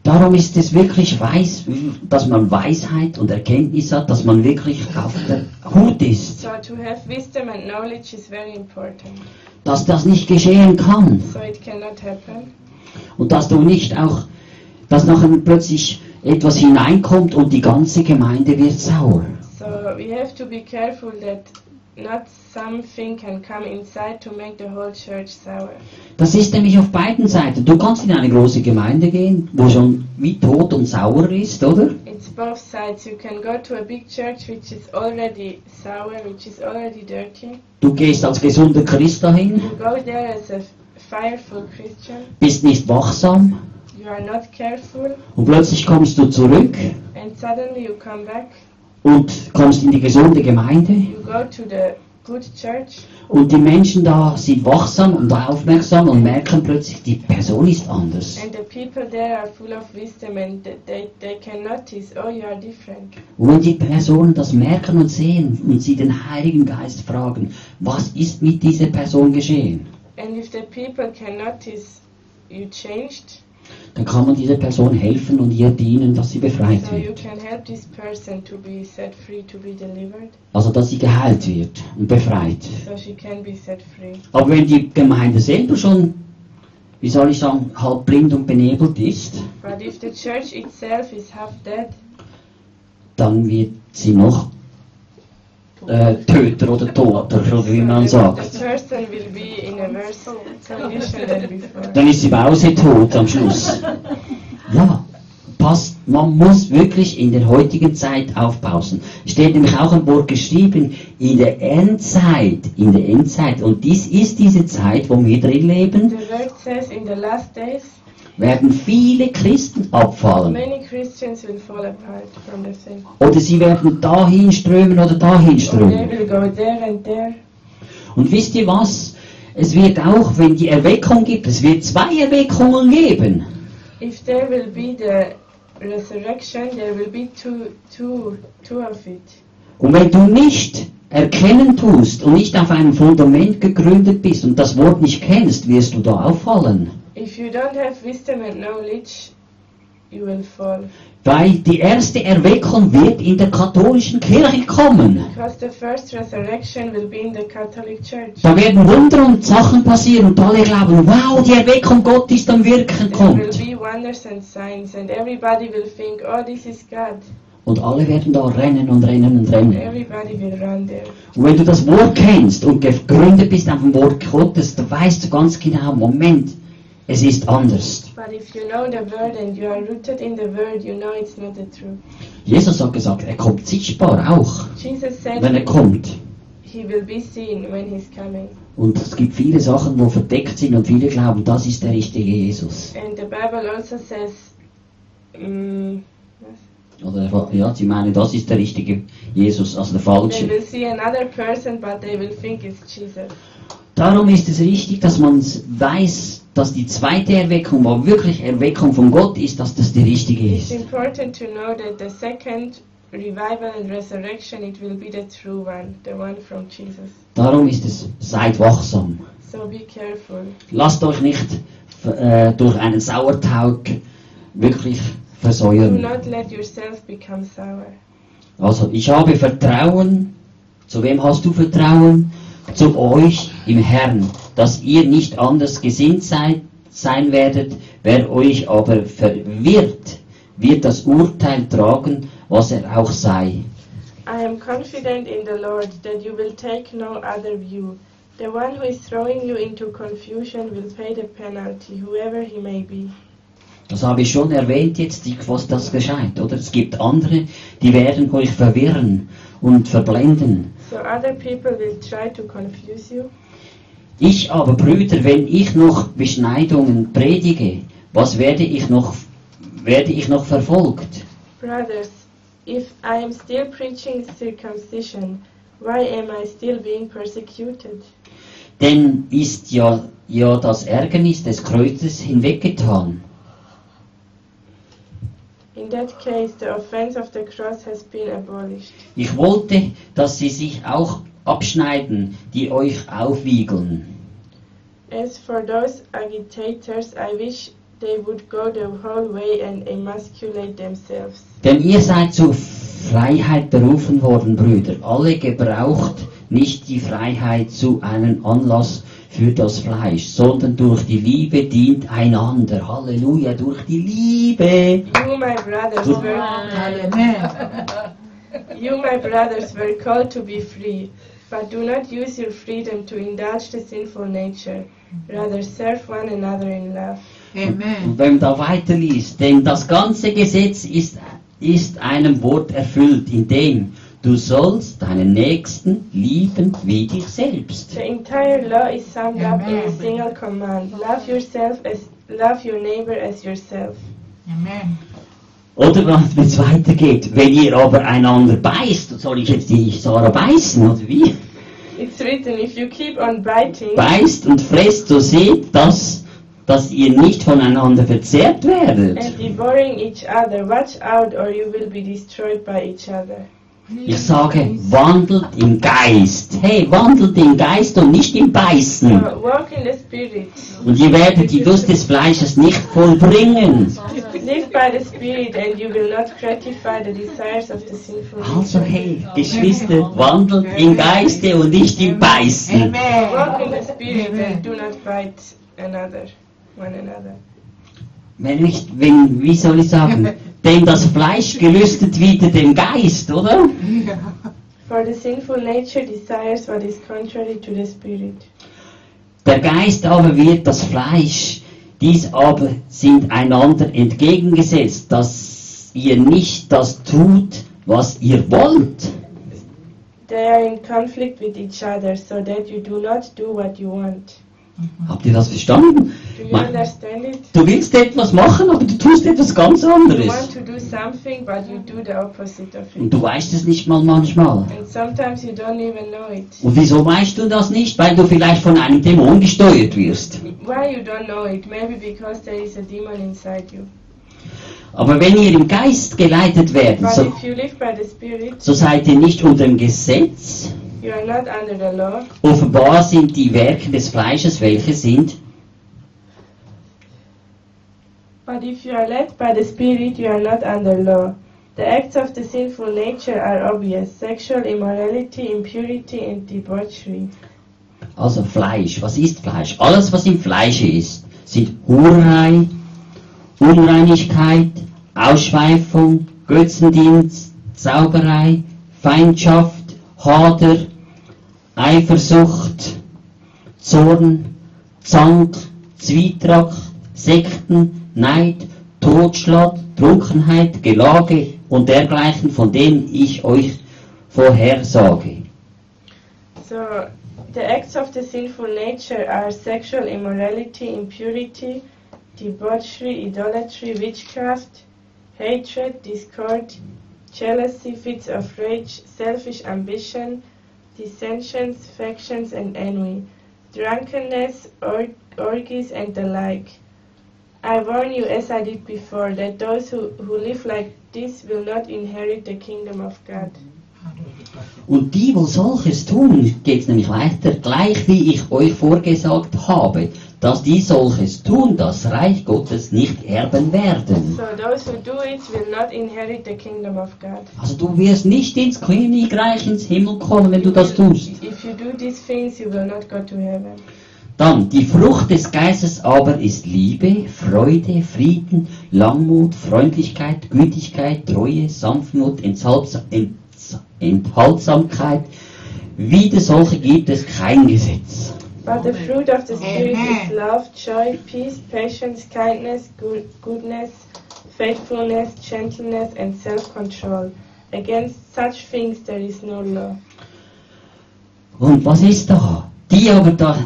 Darum ist es wirklich weiß, dass man Weisheit und Erkenntnis hat, dass man wirklich auf der Hut ist, So to have wisdom and knowledge is very important. dass das nicht geschehen kann So und dass du nicht auch, dass nachher plötzlich etwas hineinkommt und die ganze Gemeinde wird sauer. So we have to be careful that not something can come inside to make the whole church sour. Das ist nämlich auf beiden Seiten. Du kannst in eine große Gemeinde gehen, wo schon wie tot und sauer ist, oder? It's both sides. You can go to a big church which is already sour, which is already dirty. Du gehst als gesunder Christ dahin, You go there as a fireful Christian. bist nicht wachsam You are not careful, und plötzlich kommst du zurück and suddenly you come back. Und kommst in die gesunde Gemeinde und die Menschen da sind wachsam und aufmerksam und merken plötzlich, die Person ist anders. they, they notice, oh. Und wenn die Personen das merken und sehen und sie den Heiligen Geist fragen, was ist mit dieser Person geschehen, And if the people can notice you changed, dann kann man dieser Person helfen und ihr dienen, dass sie befreit so wird. be free, Also dass sie geheilt wird und befreit. so. Aber wenn die Gemeinde selber schon, wie soll ich sagen, halb blind und benebelt ist, But if the church itself is half dead, dann wird sie noch äh, Töter oder Toter, oder wie man sagt. Dann ist sie mausetot am Schluss. Ja, passt. Man muss wirklich in der heutigen Zeit aufpassen. Steht nämlich auch ein Wort geschrieben, in der Endzeit, in der Endzeit. Und dies ist diese Zeit, wo wir drin leben, The says in the last days, werden viele Christen abfallen. Oder sie werden dahin strömen oder dahin strömen. Und wisst ihr was? Es wird auch, wenn die Erweckung gibt, es wird zwei Erweckungen geben. If there will be the resurrection, there will be two, two, two of it. Und wenn du nicht erkennen tust und nicht auf einem Fundament gegründet bist und das Wort nicht kennst, wirst du da auffallen. If you don't have wisdom and knowledge, you will fall. Weil die erste Erweckung wird in der katholischen Kirche kommen. Because the first resurrection will be in the Catholic Church. Da werden Wunder und Sachen passieren und alle glauben, wow, die Erweckung Gott ist am Wirken There will kommt. be wonders and signs, and everybody will think, oh, this is God. Und alle werden da rennen und rennen und rennen. Everybody will run there. Und wenn du das Wort kennst und gegründet bist auf dem Wort Gottes, dann weißt du ganz genau, Moment, es ist anders. But if you know the word and you are rooted in the word, you know it's not the truth. Jesus hat gesagt, er kommt sichtbar auch, said wenn er kommt. he will be seen when he's coming. Und es gibt viele Sachen, wo verdeckt sind und viele glauben, das ist der richtige Jesus. And the Bible also says, mm, Oder ja, sie meinen, das ist der richtige Jesus, also der they falsche. will see another person, but they will think it's Jesus. Darum ist es wichtig, dass man weiß, dass die zweite Erweckung, wo wirklich Erweckung von Gott ist, dass das die richtige It's ist. important to know that the second revival and resurrection, it will be the true one, the one from Jesus. Darum ist es, seid wachsam. So be careful. Lasst euch nicht äh, durch einen Sauertaug wirklich Do versäuern. not let yourself become sour. Also, ich habe Vertrauen. Zu wem hast du Vertrauen? Zu euch im Herrn, dass ihr nicht anders gesinnt seid, sein werdet. Wer euch aber verwirrt, wird das Urteil tragen, was er auch sei. I am confident in the Lord that you will take no other view. The one who is throwing you into confusion will pay the penalty, whoever he may be. Das habe ich schon erwähnt jetzt, die- was das gescheit, oder? Es gibt andere, die werden euch verwirren und verblenden. So other people will try to confuse you. Ich aber, Brüder, wenn ich noch Beschneidungen predige, was werde ich noch, werde ich noch verfolgt? Brothers, if I am still preaching circumcision, why am I still being persecuted? Denn ist ja, ja das Ärgernis des Kreuzes hinweggetan. In that case, the offense of the cross has been abolished. Ich wollte, dass sie sich auch abschneiden, die euch aufwiegeln. As for those agitators, I wish they would go the whole way and emasculate themselves. Denn ihr seid zur Freiheit berufen worden, Brüder. Alle gebraucht nicht die Freiheit zu einem Anlass für das Fleisch, sondern durch die Liebe dient einander. Halleluja, durch die Liebe. You, my brothers, were, Amen. you, my brothers, were called to be free, but do not use your freedom to indulge the sinful nature. Rather, serve one another in love. Amen. Und wenn man da weiterliest, denn das ganze Gesetz ist, ist einem Wort erfüllt, in dem du sollst deinen Nächsten lieben wie dich selbst. The entire law is summed up in a Amen. single command: love yourself as love your neighbor as yourself. Amen. Oder wenn es weitergeht, wenn ihr aber einander beißt, soll ich jetzt die Sarah beißen, oder wie? It's written, if you keep on biting Beißt und fresst, so seht, dass, dass ihr nicht voneinander verzehrt werdet. and devouring each other, watch out, or you will be destroyed by each other. Ich sage, wandelt im Geist. Hey, wandelt im Geist und nicht im Beißen. So walk in the Spirit. Und ihr werdet die Lust des Fleisches nicht vollbringen. Live by the Spirit, and you will not gratify the desires of the sinful Also hey, Geschwister, wandelt im Geiste und nicht im Beißen. Walk in Amen. the Spirit and do not bite another, one another. Wenn nicht, wenn, wie soll ich sagen, denn das Fleisch gelüstet wieder dem Geist, oder? For the sinful nature desires what is contrary to the Spirit. Der Geist aber wird das Fleisch, dies aber sind einander entgegengesetzt, dass ihr nicht das tut, was ihr wollt. They are in conflict with each other, so that you do not do what you want. Habt ihr das verstanden? Do you Ma- understand it? Du willst etwas machen, aber du tust etwas ganz anderes. Und du weißt es nicht mal manchmal. Und wieso weißt du das nicht? Weil du vielleicht von einem Dämon gesteuert wirst. Aber wenn ihr im Geist geleitet werdet, so, so seid ihr nicht unter dem Gesetz. Offenbar sind die Werke des Fleisches, welche sind. But if you are led by the Spirit, you are not under law. The acts of the sinful nature are obvious sexual immorality, impurity, and debauchery. Also Fleisch. Was ist Fleisch? Alles, was im Fleische ist, sind Hurerei, Unreinigkeit, Ausschweifung, Götzendienst, Zauberei, Feindschaft, Hader, Eifersucht, Zorn, Zank, Zwietracht, Sekten, Neid, Totschlag, Trunkenheit, Gelage und dergleichen, von denen ich euch vorhersage. So, the acts of the sinful nature are sexual immorality, impurity, debauchery, idolatry, witchcraft, hatred, discord, jealousy, fits of rage, selfish ambition, dissensions, factions, and envy, drunkenness, or- orgies, and the like. I warn you, as I did before, that those who, who live like this will not inherit the kingdom of God. Und die, wo solches tun, geht es nämlich weiter, gleich wie ich euch vorgesagt habe, dass die solches tun, das Reich Gottes nicht erben werden. So those who do it will not inherit the kingdom of God. Also du wirst nicht ins Königreich, ins Himmel kommen, wenn du das tust. If you do these things, you will not go to heaven. Dann, die Frucht des Geistes aber ist Liebe, Freude, Frieden, Langmut, Freundlichkeit, Gütigkeit, Treue, Sanftmut, Enthaltsamkeit. Wider solche gibt es kein Gesetz. But the fruit of the Spirit Amen. is love, joy, peace, patience, kindness, good, goodness, faithfulness, gentleness, and self-control. Against such things there is no law. Und was ist da? Die aber, da,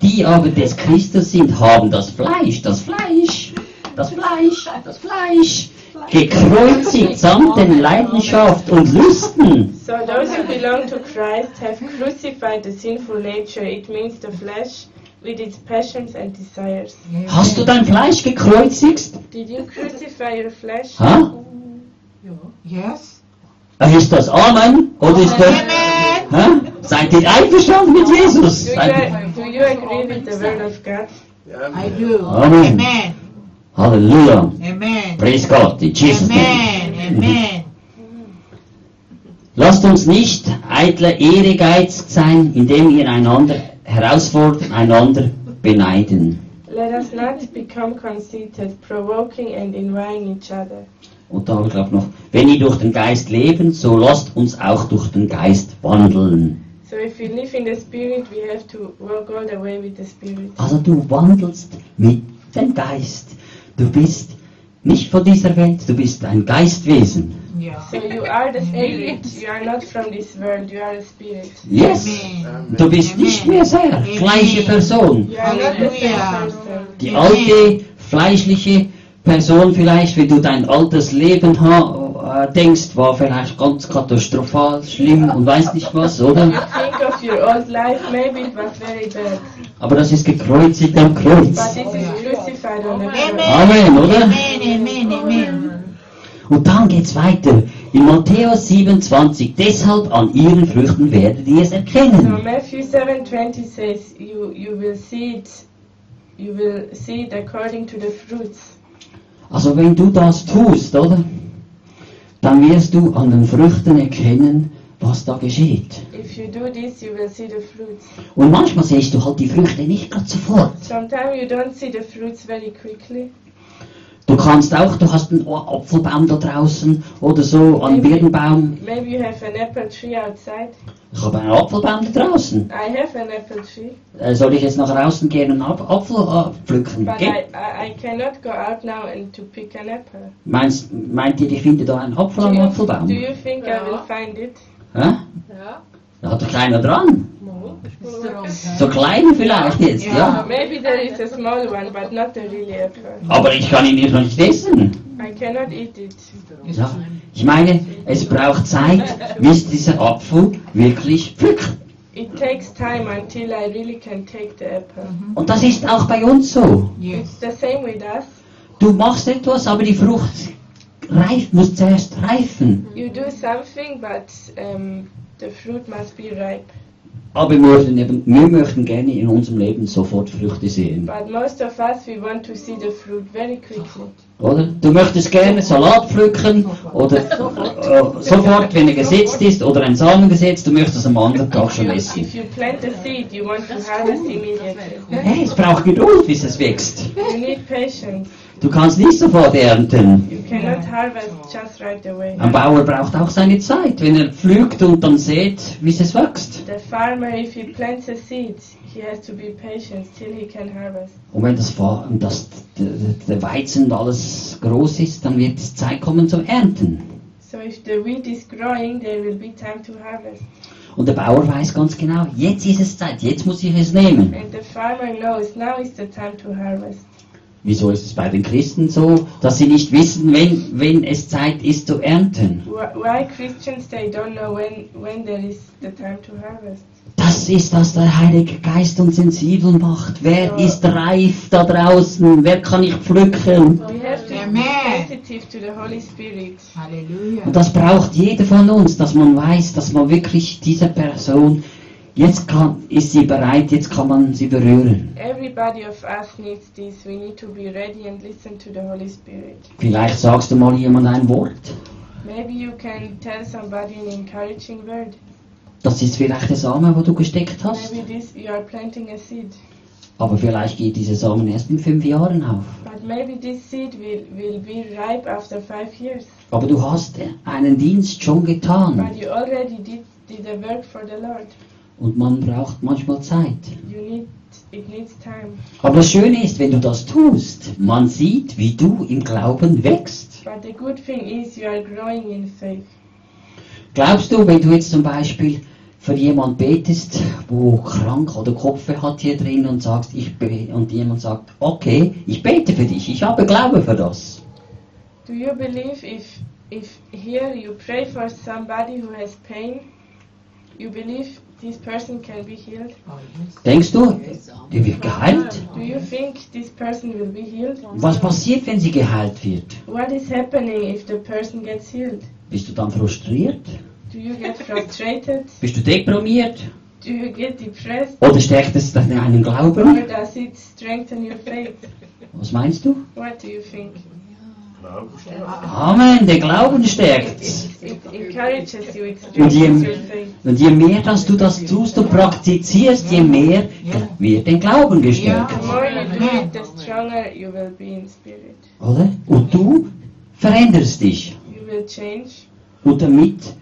die aber des Christus sind, haben das Fleisch, das Fleisch, das Fleisch, das Fleisch, gekreuzigt samt den Leidenschaft und Lüsten. So those who belong to Christ have crucified the sinful nature, it means the flesh, with its passions and desires. Hast du dein Fleisch gekreuzigt? Did you crucify your flesh? Ha? Yes. Ist das Amen? Oder ist das... Amen. Hä? Seid ihr einverstanden mit Jesus? Do you, do you agree with the word of God? I do. Amen. Amen. Halleluja. Amen. Praise God. In Jesus' name. Amen. Amen. Lasst uns nicht eitler Ehrgeiz sein, indem ihr einander herausfordert, einander beneiden. Let us not become conceited, provoking and envying each other. Und da habe ich glaube noch, wenn ihr durch den Geist leben, so lasst uns auch durch den Geist wandeln. So if we live in the Spirit, we have to walk all the way with the Spirit. Also du wandelst mit dem Geist. Du bist nicht von dieser Welt, du bist ein Geistwesen. Yeah. So you are the Spirit. You are not from this world. You are a Spirit. Yes. Amen. Du bist nicht mehr sehr gleiche Person. You are not the same Hallelujah. person. Die alte, fleischliche Person vielleicht, wenn du dein altes Leben ha, äh, denkst, war vielleicht ganz katastrophal, schlimm und weiß nicht was, oder? Old life. Maybe it was very bad, Aber das ist gekreuzigt am but Kreuz. this is crucified on the cross. Amen, oder? Amen. Amen. Amen. Und dann geht's weiter. In Matthäus 27, deshalb an ihren Früchten werdet ihr es So erkennen. Matthew 7:20 says, "You you will see it. You will see it according to the fruits." Also wenn du das tust, oder? Dann wirst du an den Früchten erkennen, was da geschieht. If you do this, you will see the fruits. Und manchmal siehst du halt die Früchte nicht gerade sofort. Sometimes you don't see the fruits very quickly. Du kannst auch, du hast einen Apfelbaum da draußen oder so, einen Birnbaum. Maybe you have an apple tree outside. Ich habe einen Apfelbaum da draußen. I have an apple tree, Äh, soll ich jetzt nach draußen gehen und Ap Apfel äh, pflücken? but Ge I, I, I cannot go out now and to pick an apple. Meinst, meint ihr, ich finde da einen Apfel Do am you, Apfelbaum? do you think I will find it? Hä? Da hat doch keiner dran. So klein vielleicht jetzt, Ja. ja. Maybe there is a small one, but not a really apple. Aber ich kann ihn noch nicht essen. I cannot eat it. Ja. Ich meine, es braucht Zeit, bis dieser Apfel wirklich pflückt. It takes time until I really can take the apple. Und das ist auch bei uns so. Yes. It's the same with us. Du machst etwas, aber die Frucht reif, muss zuerst reifen. You do something, but um, the fruit must be ripe. Aber wir möchten, eben, wir möchten gerne in unserem Leben sofort Früchte sehen. But most of us, we want to see the fruit very quickly. Oder? Du möchtest gerne Salat pflücken oder äh, sofort, wenn er gesetzt ist oder ein Samen gesetzt, du möchtest es am anderen Tag schon essen. Seed, you want to harvest immediately. Hey, es braucht Geduld, bis es wächst. You need patience. Du kannst nicht sofort ernten. Right. Ein Bauer braucht auch seine Zeit, wenn er pflügt und dann sieht, wie es wächst. The farmer, if he plants a seed, he has to be patient till he can harvest. Und wenn das, das, der, Weizen alles groß ist, dann wird es Zeit kommen zum Ernten. So if the wheat is growing, there will be time to harvest. Und der Bauer weiß ganz genau, jetzt ist es Zeit, jetzt muss ich es nehmen. And the farmer knows now is the time to harvest. Wieso ist es bei den Christen so, dass sie nicht wissen, wenn, wenn es Zeit ist zu ernten? Why, why Christians they don't know when when there is the time to harvest? Das ist, was der Heilige Geist uns sensibel macht. Wer ist reif da draußen? Wer kann ich pflücken? We have to be Amen. sensitive to the Holy Spirit. Hallelujah. Und das braucht jeder von uns, dass man weiß, dass man wirklich diese Person, jetzt kann, ist sie bereit, jetzt kann man sie berühren. Everybody of us needs this. We need to be ready and listen to the Holy Spirit. Vielleicht sagst du mal jemand ein Wort. Maybe you can tell somebody an encouraging word. Das ist vielleicht der Samen, wo du gesteckt hast. Maybe this you are planting a seed. Aber vielleicht geht dieser Samen erst in fünf Jahren auf. But maybe this seed will, will be ripe after five years. Aber du hast einen Dienst schon getan. But you already did, did the work for the Lord. Und man braucht manchmal Zeit. You need. Aber das Schöne ist, wenn du das tust, man sieht, wie du im Glauben wächst. But the good thing is you are growing in faith. Glaubst du, wenn du jetzt zum Beispiel für jemand betest, wo krank oder Kopfweh hat hier drin und sagst, ich und jemand sagt, okay, ich bete für dich, ich habe Glaube für das. Do you believe if if here you pray for somebody who has pain, you believe this person can be healed? Denkst du, die wird geheilt? Do you think this person will be healed? Was passiert, wenn sie geheilt wird? What is happening if the person gets healed? Bist du dann frustriert? Do you get frustrated? Bist du deprimiert? Do you get depressed? Oder stärkt es deinen Or Glauben? does it strengthen your faith? Was meinst du? What do you think? Amen, der Glauben stärkt. It encourages you, it Und je, und je mehr dass du das tust und praktizierst, je mehr wird dein Glauben gestärkt. The more you do it, the stronger you will be in spirit. Oder? Und du veränderst dich. You will change. Und damit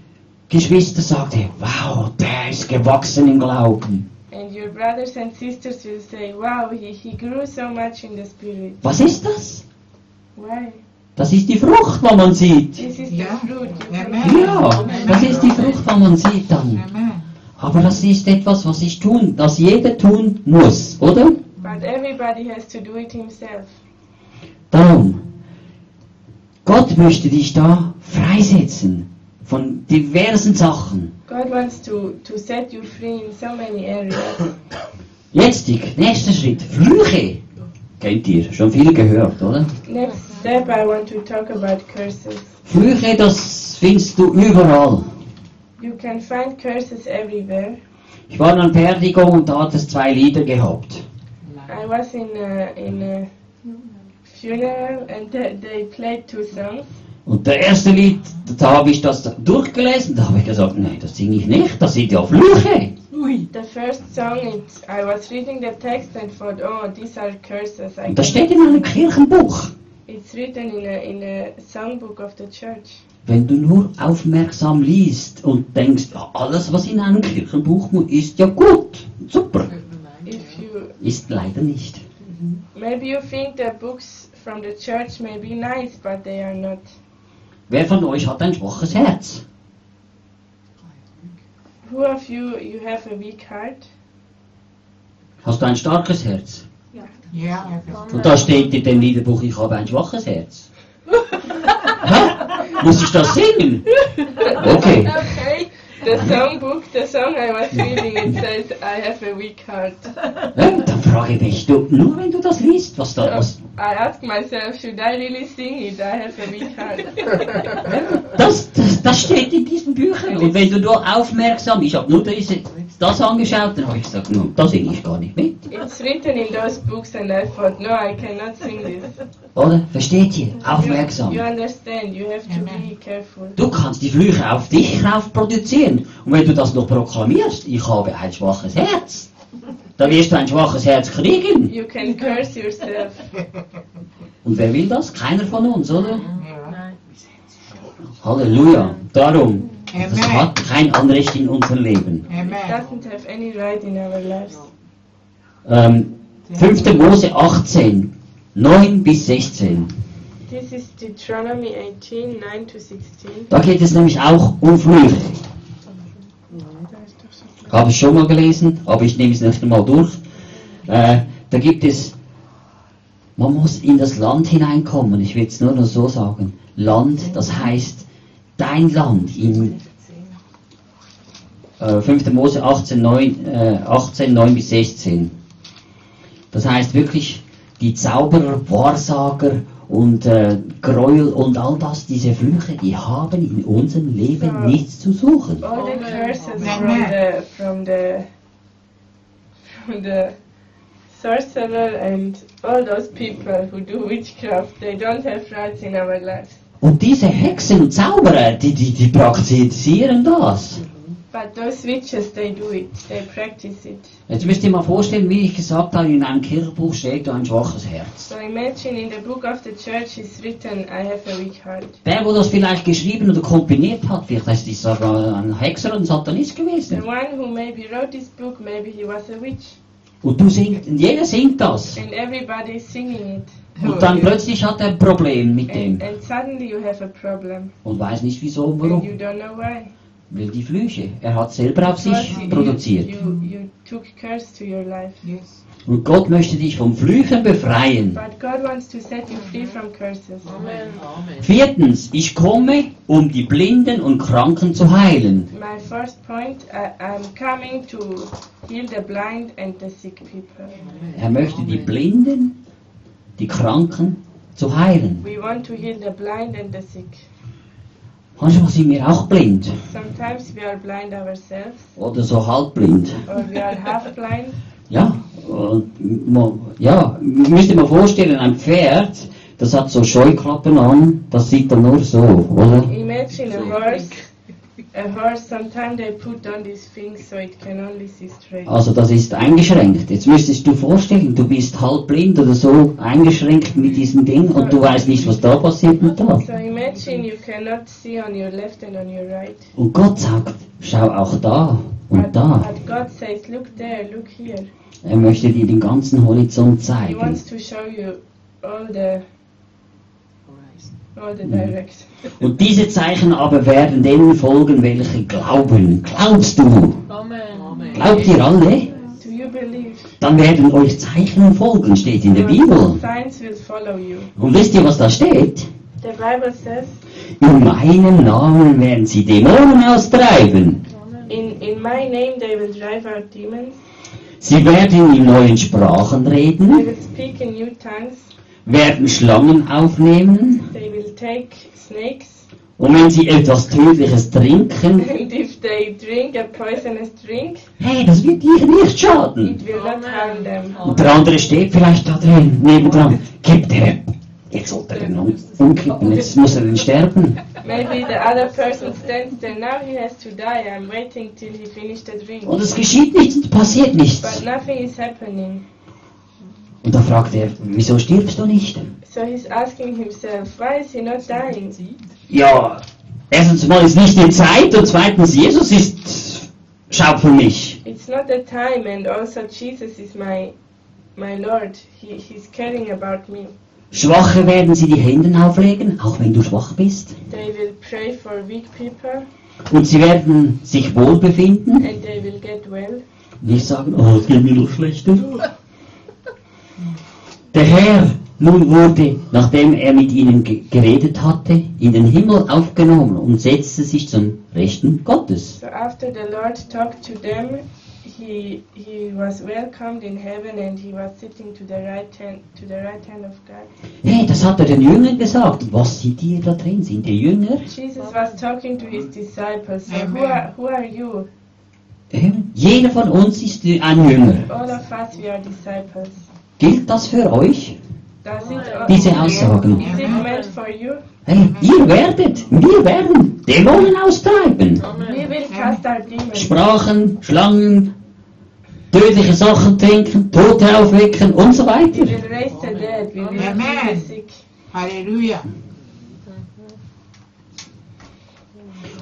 Geschwister sagt, hey, wow, der ist gewachsen im Glauben. And your brothers and sisters will say, wow, he, he grew so much in the spirit. Was ist das? Why? Das ist die Frucht, die man sieht. Amen. Ja, das ist die Frucht, die man sieht dann. Aber das ist etwas, was ich tun, das jeder tun muss, oder? But everybody has to do it himself. Darum, Gott möchte dich da freisetzen von diversen Sachen. God wants to, to set you free in so many areas. Jetzt, die, nächster Schritt, Flüche. Kennt ihr, schon viel gehört, oder? Next step, I want to talk about curses. Flüche, das findest du überall. You can find curses everywhere. Ich war an Perdigo und da hat es zwei Lieder gehabt. I was in a, in a funeral and they, they played two songs. Und der erste Lied, da habe ich das durchgelesen, da habe ich gesagt, nein, das singe ich nicht, das sind ja Flüche. The first song, it, I was reading the text and thought, oh, these are curses. I Und das steht in einem Kirchenbuch. It's written in a, in a songbook of the church. Wenn du nur aufmerksam liest und denkst, alles was in einem Kirchenbuch mu- ist ja gut, super, you ist leider nicht. maybe you think the books from the church may be nice, but they are not. Wer von euch hat ein schwaches Herz? Who of you you have a weak heart? Hast du ein starkes Herz? Have Und da steht in dem Liederbuch, ich habe ein schwaches Herz. Hä? Muss ich das singen? Okay. Okay. The songbook, the song I was reading, it says I have a weak heart. Ja, dann frage ich mich, du, nur wenn du das liest, was da, was, I ask myself, should I really sing it? I have a weak heart. das, das, das steht in diesen Büchern. Und wenn du nur aufmerksam, ich habe nur diese, das angeschaut, dann habe ich gesagt, no, da singe ich gar nicht mit. It's written in those books, and I thought, no, I cannot sing this. Oder? Versteht ihr? Aufmerksam. you understand? You have to be careful. Du kannst die Flüche auf dich rauf produzieren. Und wenn du das noch proklamierst, ich habe ein schwaches Herz, dann wirst du ein schwaches Herz kriegen. You can curse yourself. Und wer will das? Keiner von uns, oder? Ja. Halleluja. Darum, das Amen. hat kein Anrecht in unser Leben. It Amen. doesn't have any right in our lives. Ähm, 5. Mose 18, 9 bis 16. This is Deuteronomy 18, 9 to 16. Da geht es nämlich auch um Flüche. Habe ich schon mal gelesen, aber ich nehme es nicht einmal durch. Äh, da gibt es, man muss in das Land hineinkommen. Ich will es nur noch so sagen. Land, das heißt dein Land. In äh, 5. Mose 18 9, äh, 18, 9 bis 16. Das heißt wirklich, die Zauberer, Wahrsager und äh, Gräuel und all das, diese Flüche, die haben in unserem Leben Ja. nichts zu suchen. All the curses from the from the from the sorcerer and all those people who do witchcraft, they don't have rights in our lives. Und diese Hexen und Zauberer, die, die, die praktizieren das. But those witches, they do it. They practice it. Jetzt müsst ihr mal vorstellen, wie ich gesagt habe, in einem Kirchenbuch steht ein schwaches Herz. So imagine in the book of the church is written, I have a weak heart. Der, wo das vielleicht geschrieben oder komponiert hat, vielleicht ist das sogar ein Hexer und Satanist The one who maybe wrote this book, maybe he was a witch. Und du singst, und jeder singt das. And everybody is singing it. Und dann plötzlich hat er ein Problem mit dem. And, and suddenly you have a problem. Und weiß nicht wieso und And you don't know why. Will die Flüche. Er hat selber auf sich you, produziert. you, you took curse to your life. Yes. Und Gott möchte dich vom Flüchen befreien. But God wants to set you free from curses. Viertens, ich komme, um die Blinden und Kranken zu heilen. My first point, I, I'm coming to heal the blind and the sick people. Er möchte die Blinden, die Kranken zu heilen. We want to heal the blind and the sick. Manchmal sind wir auch blind Sometimes we are blind ourselves, oder so halbblind. or we are half blind. Ja, mo- ja, müsst ihr mal vorstellen, ein Pferd, das hat so Scheuklappen an, das sieht dann nur so, oder? Imagine a horse. Also das ist eingeschränkt. Jetzt müsstest du vorstellen, du bist halbblind oder so eingeschränkt mit diesem Ding und du weißt nicht, was da passiert und da. So imagine you cannot see on your left and on your right. Und Gott sagt, schau auch da und da. but God says, look there, look here. Er möchte dir den ganzen Horizont zeigen. wants to show you all the all the Mhm. directions. Und diese Zeichen aber werden denen folgen, welche glauben. Glaubst du? Glaubt ihr alle? Do you believe? Dann werden euch Zeichen folgen, steht in der Bibel. Signs will follow you. Und wisst ihr, was da steht? The Bible says, In meinem Namen werden sie Dämonen austreiben. in, in my name they will drive out demons, Sie werden in neuen Sprachen they reden, will speak in new tongues, werden Schlangen aufnehmen. they will take snakes, Und wenn sie etwas Tödliches trinken, and if they drink a poisonous drink, hey, das wird dir nicht schaden. Und der andere steht vielleicht da drin, nebendran, kippt er. Jetzt sollte er ihn umkippen, jetzt muss er ihn sterben. Maybe the other person stands there, now he has to die, I'm waiting till he finished the drink. Und es geschieht nichts, passiert nichts. But nothing is happening. Und da fragt er, wieso stirbst du nicht? So he's asking himself, why is he not dying? Ja, erstens mal ist nicht die Zeit und zweitens, Jesus ist, schaut für mich. It's not the time, and also Jesus is my my Lord. He, he's caring about me. Schwache werden sie die Hände auflegen, auch wenn du schwach bist. They will pray for weak people, Und sie werden sich wohl befinden. and they will get well. Nicht sagen, oh, es geht mir noch schlechter. Der Herr nun wurde, nachdem er mit ihnen ge geredet hatte, in den Himmel aufgenommen und setzte sich zum Rechten Gottes. So after the Lord talked to them, he he was welcomed in heaven, and he was sitting to the right hand to the right hand of God. Hey, das hat er den Jüngern gesagt. Was sind die da drin? Sind die Jünger? Jesus was talking to his disciples. So who are who are you? Ja, Jeder von uns ist ein Jünger. All of us, we are disciples. Gilt das für euch? Diese Aussagen. Hey, ihr werdet, wir werden Dämonen austreiben. Sprachen, Schlangen, tödliche Sachen trinken, Tote aufwecken und so We weiter. Amen. Halleluja.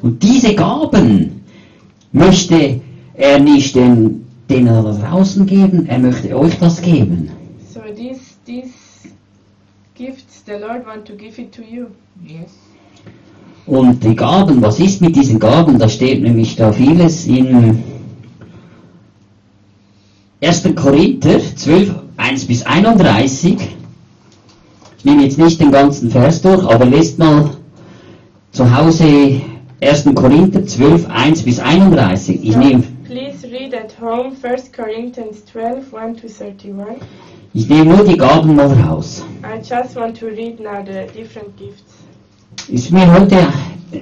Und diese Gaben möchte er nicht den, denen da draußen geben, er möchte euch das geben. These gifts, the Lord want to give it to you. Yes. Und die Gaben, was ist mit diesen Gaben? Da steht nämlich da vieles in 1. Korinther 12, 1 bis 31. Ich nehme jetzt nicht den ganzen Vers durch, aber lest mal zu Hause 1. Korinther 12, 1 bis 31. Ich So nehme, please read at home 1 Corinthians 12, 1 to 31. ich nehme nur die Gaben mal raus. I just want to read now the different gifts. ist mir heute,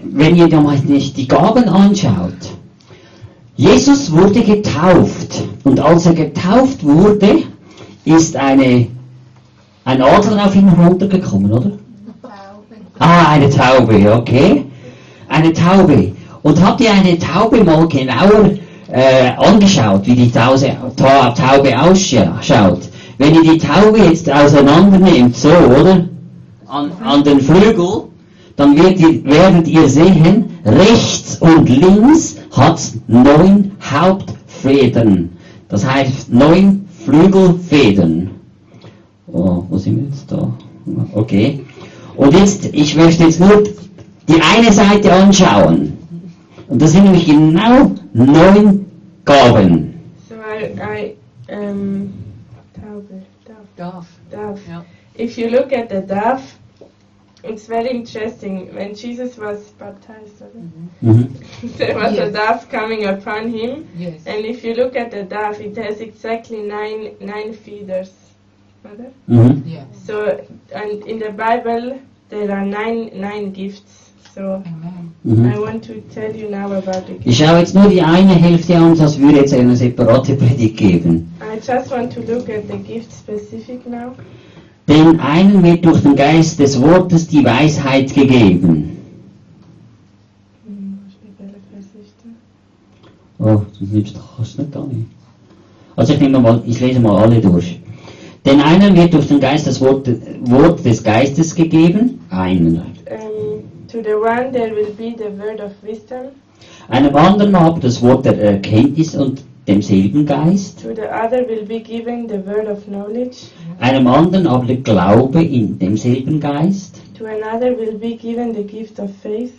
wenn ihr da mal nicht die Gaben anschaut, Jesus wurde getauft und als er getauft wurde, ist eine, ein Adler auf ihn heruntergekommen, oder? Ah, eine Taube, okay. Eine Taube. Und habt ihr eine Taube mal genauer äh, angeschaut, wie die Tause, Ta Taube ausschaut? Wenn ihr die Taube jetzt auseinander nehmt, so, oder? An, an den Flügel, dann werdet ihr, werdet ihr sehen, rechts und links hat neun Hauptfedern. Das heißt neun Flügelfedern. Oh, wo sind wir jetzt da? Okay. Und jetzt, ich möchte jetzt nur die eine Seite anschauen. Und das sind nämlich genau neun Gaben. So I, I um, dove, Darf. dove. Ja. If you look at the dove, it's very interesting. When Jesus was baptized, Mhm. there was a Yes. dove coming upon him, Yes. and if you look at the dove, it has exactly nine nine feathers. Mother? Mhm. Yeah. So, and in the Bible, there are nine nine gifts. So. Mhm. I want to tell you now about the Ich schaue jetzt nur die eine Hälfte an, das würde jetzt eine separate Predigt geben. I just want to look at the gift specific now. Den einen wird durch den Geist des Wortes die Weisheit gegeben. Oh, das nimmst du kannst nicht alle. Also ich nehme mal, ich lese mal alle durch. Den einen wird durch den Geist das Wort, Wort des Geistes gegeben, einen. To the one there will be the word of wisdom, Einem anderen aber das Wort der Erkenntnis und demselben Geist. to the other will be given the word of knowledge, Einem anderen aber der Glaube in demselben Geist. to another will be given the gift of faith,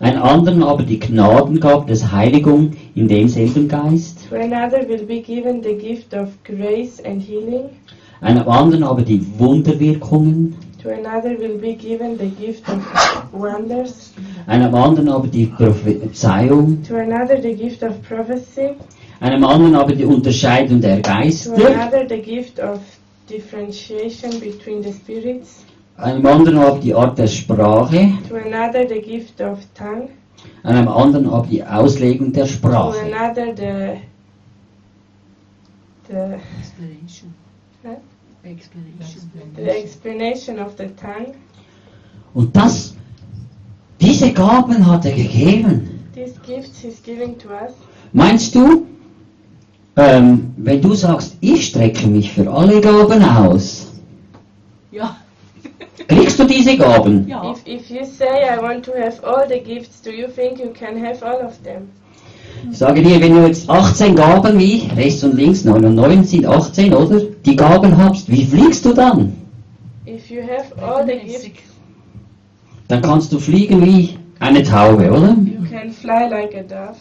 Einem anderen aber die Gnadengabe des Heiligung in demselben Geist. to another will be given the gift of grace and healing, Einem anderen aber die Wunderwirkungen. To another will be given the gift of wonders, Einem anderen aber die Prophezeiung. to another the gift of prophecy, Einem anderen aber die Unterscheidung der to Geister. another the gift of differentiation between the spirits, Einem anderen aber die Art der Sprache. to another the gift of tongue, Einem anderen aber die Auslegung der to Sprache. another the the Explanation. Huh? Explanation. the explanation of the tongue. Und das, diese Gaben hat er gegeben. These gifts he's giving to us. Meinst du, ähm, wenn du sagst, ich strecke mich für alle Gaben aus, Ja. kriegst du diese Gaben? Ja. If, if you say, I want to have all the gifts, do you think you can have all of them? Ich sage dir, wenn du jetzt 18 Gaben wie rechts und links, 9 und 9 sind 18, oder? Die Gaben hast, wie fliegst du dann? If you have all the gifts, Dann kannst du fliegen wie eine Taube, oder? you can fly like a dove.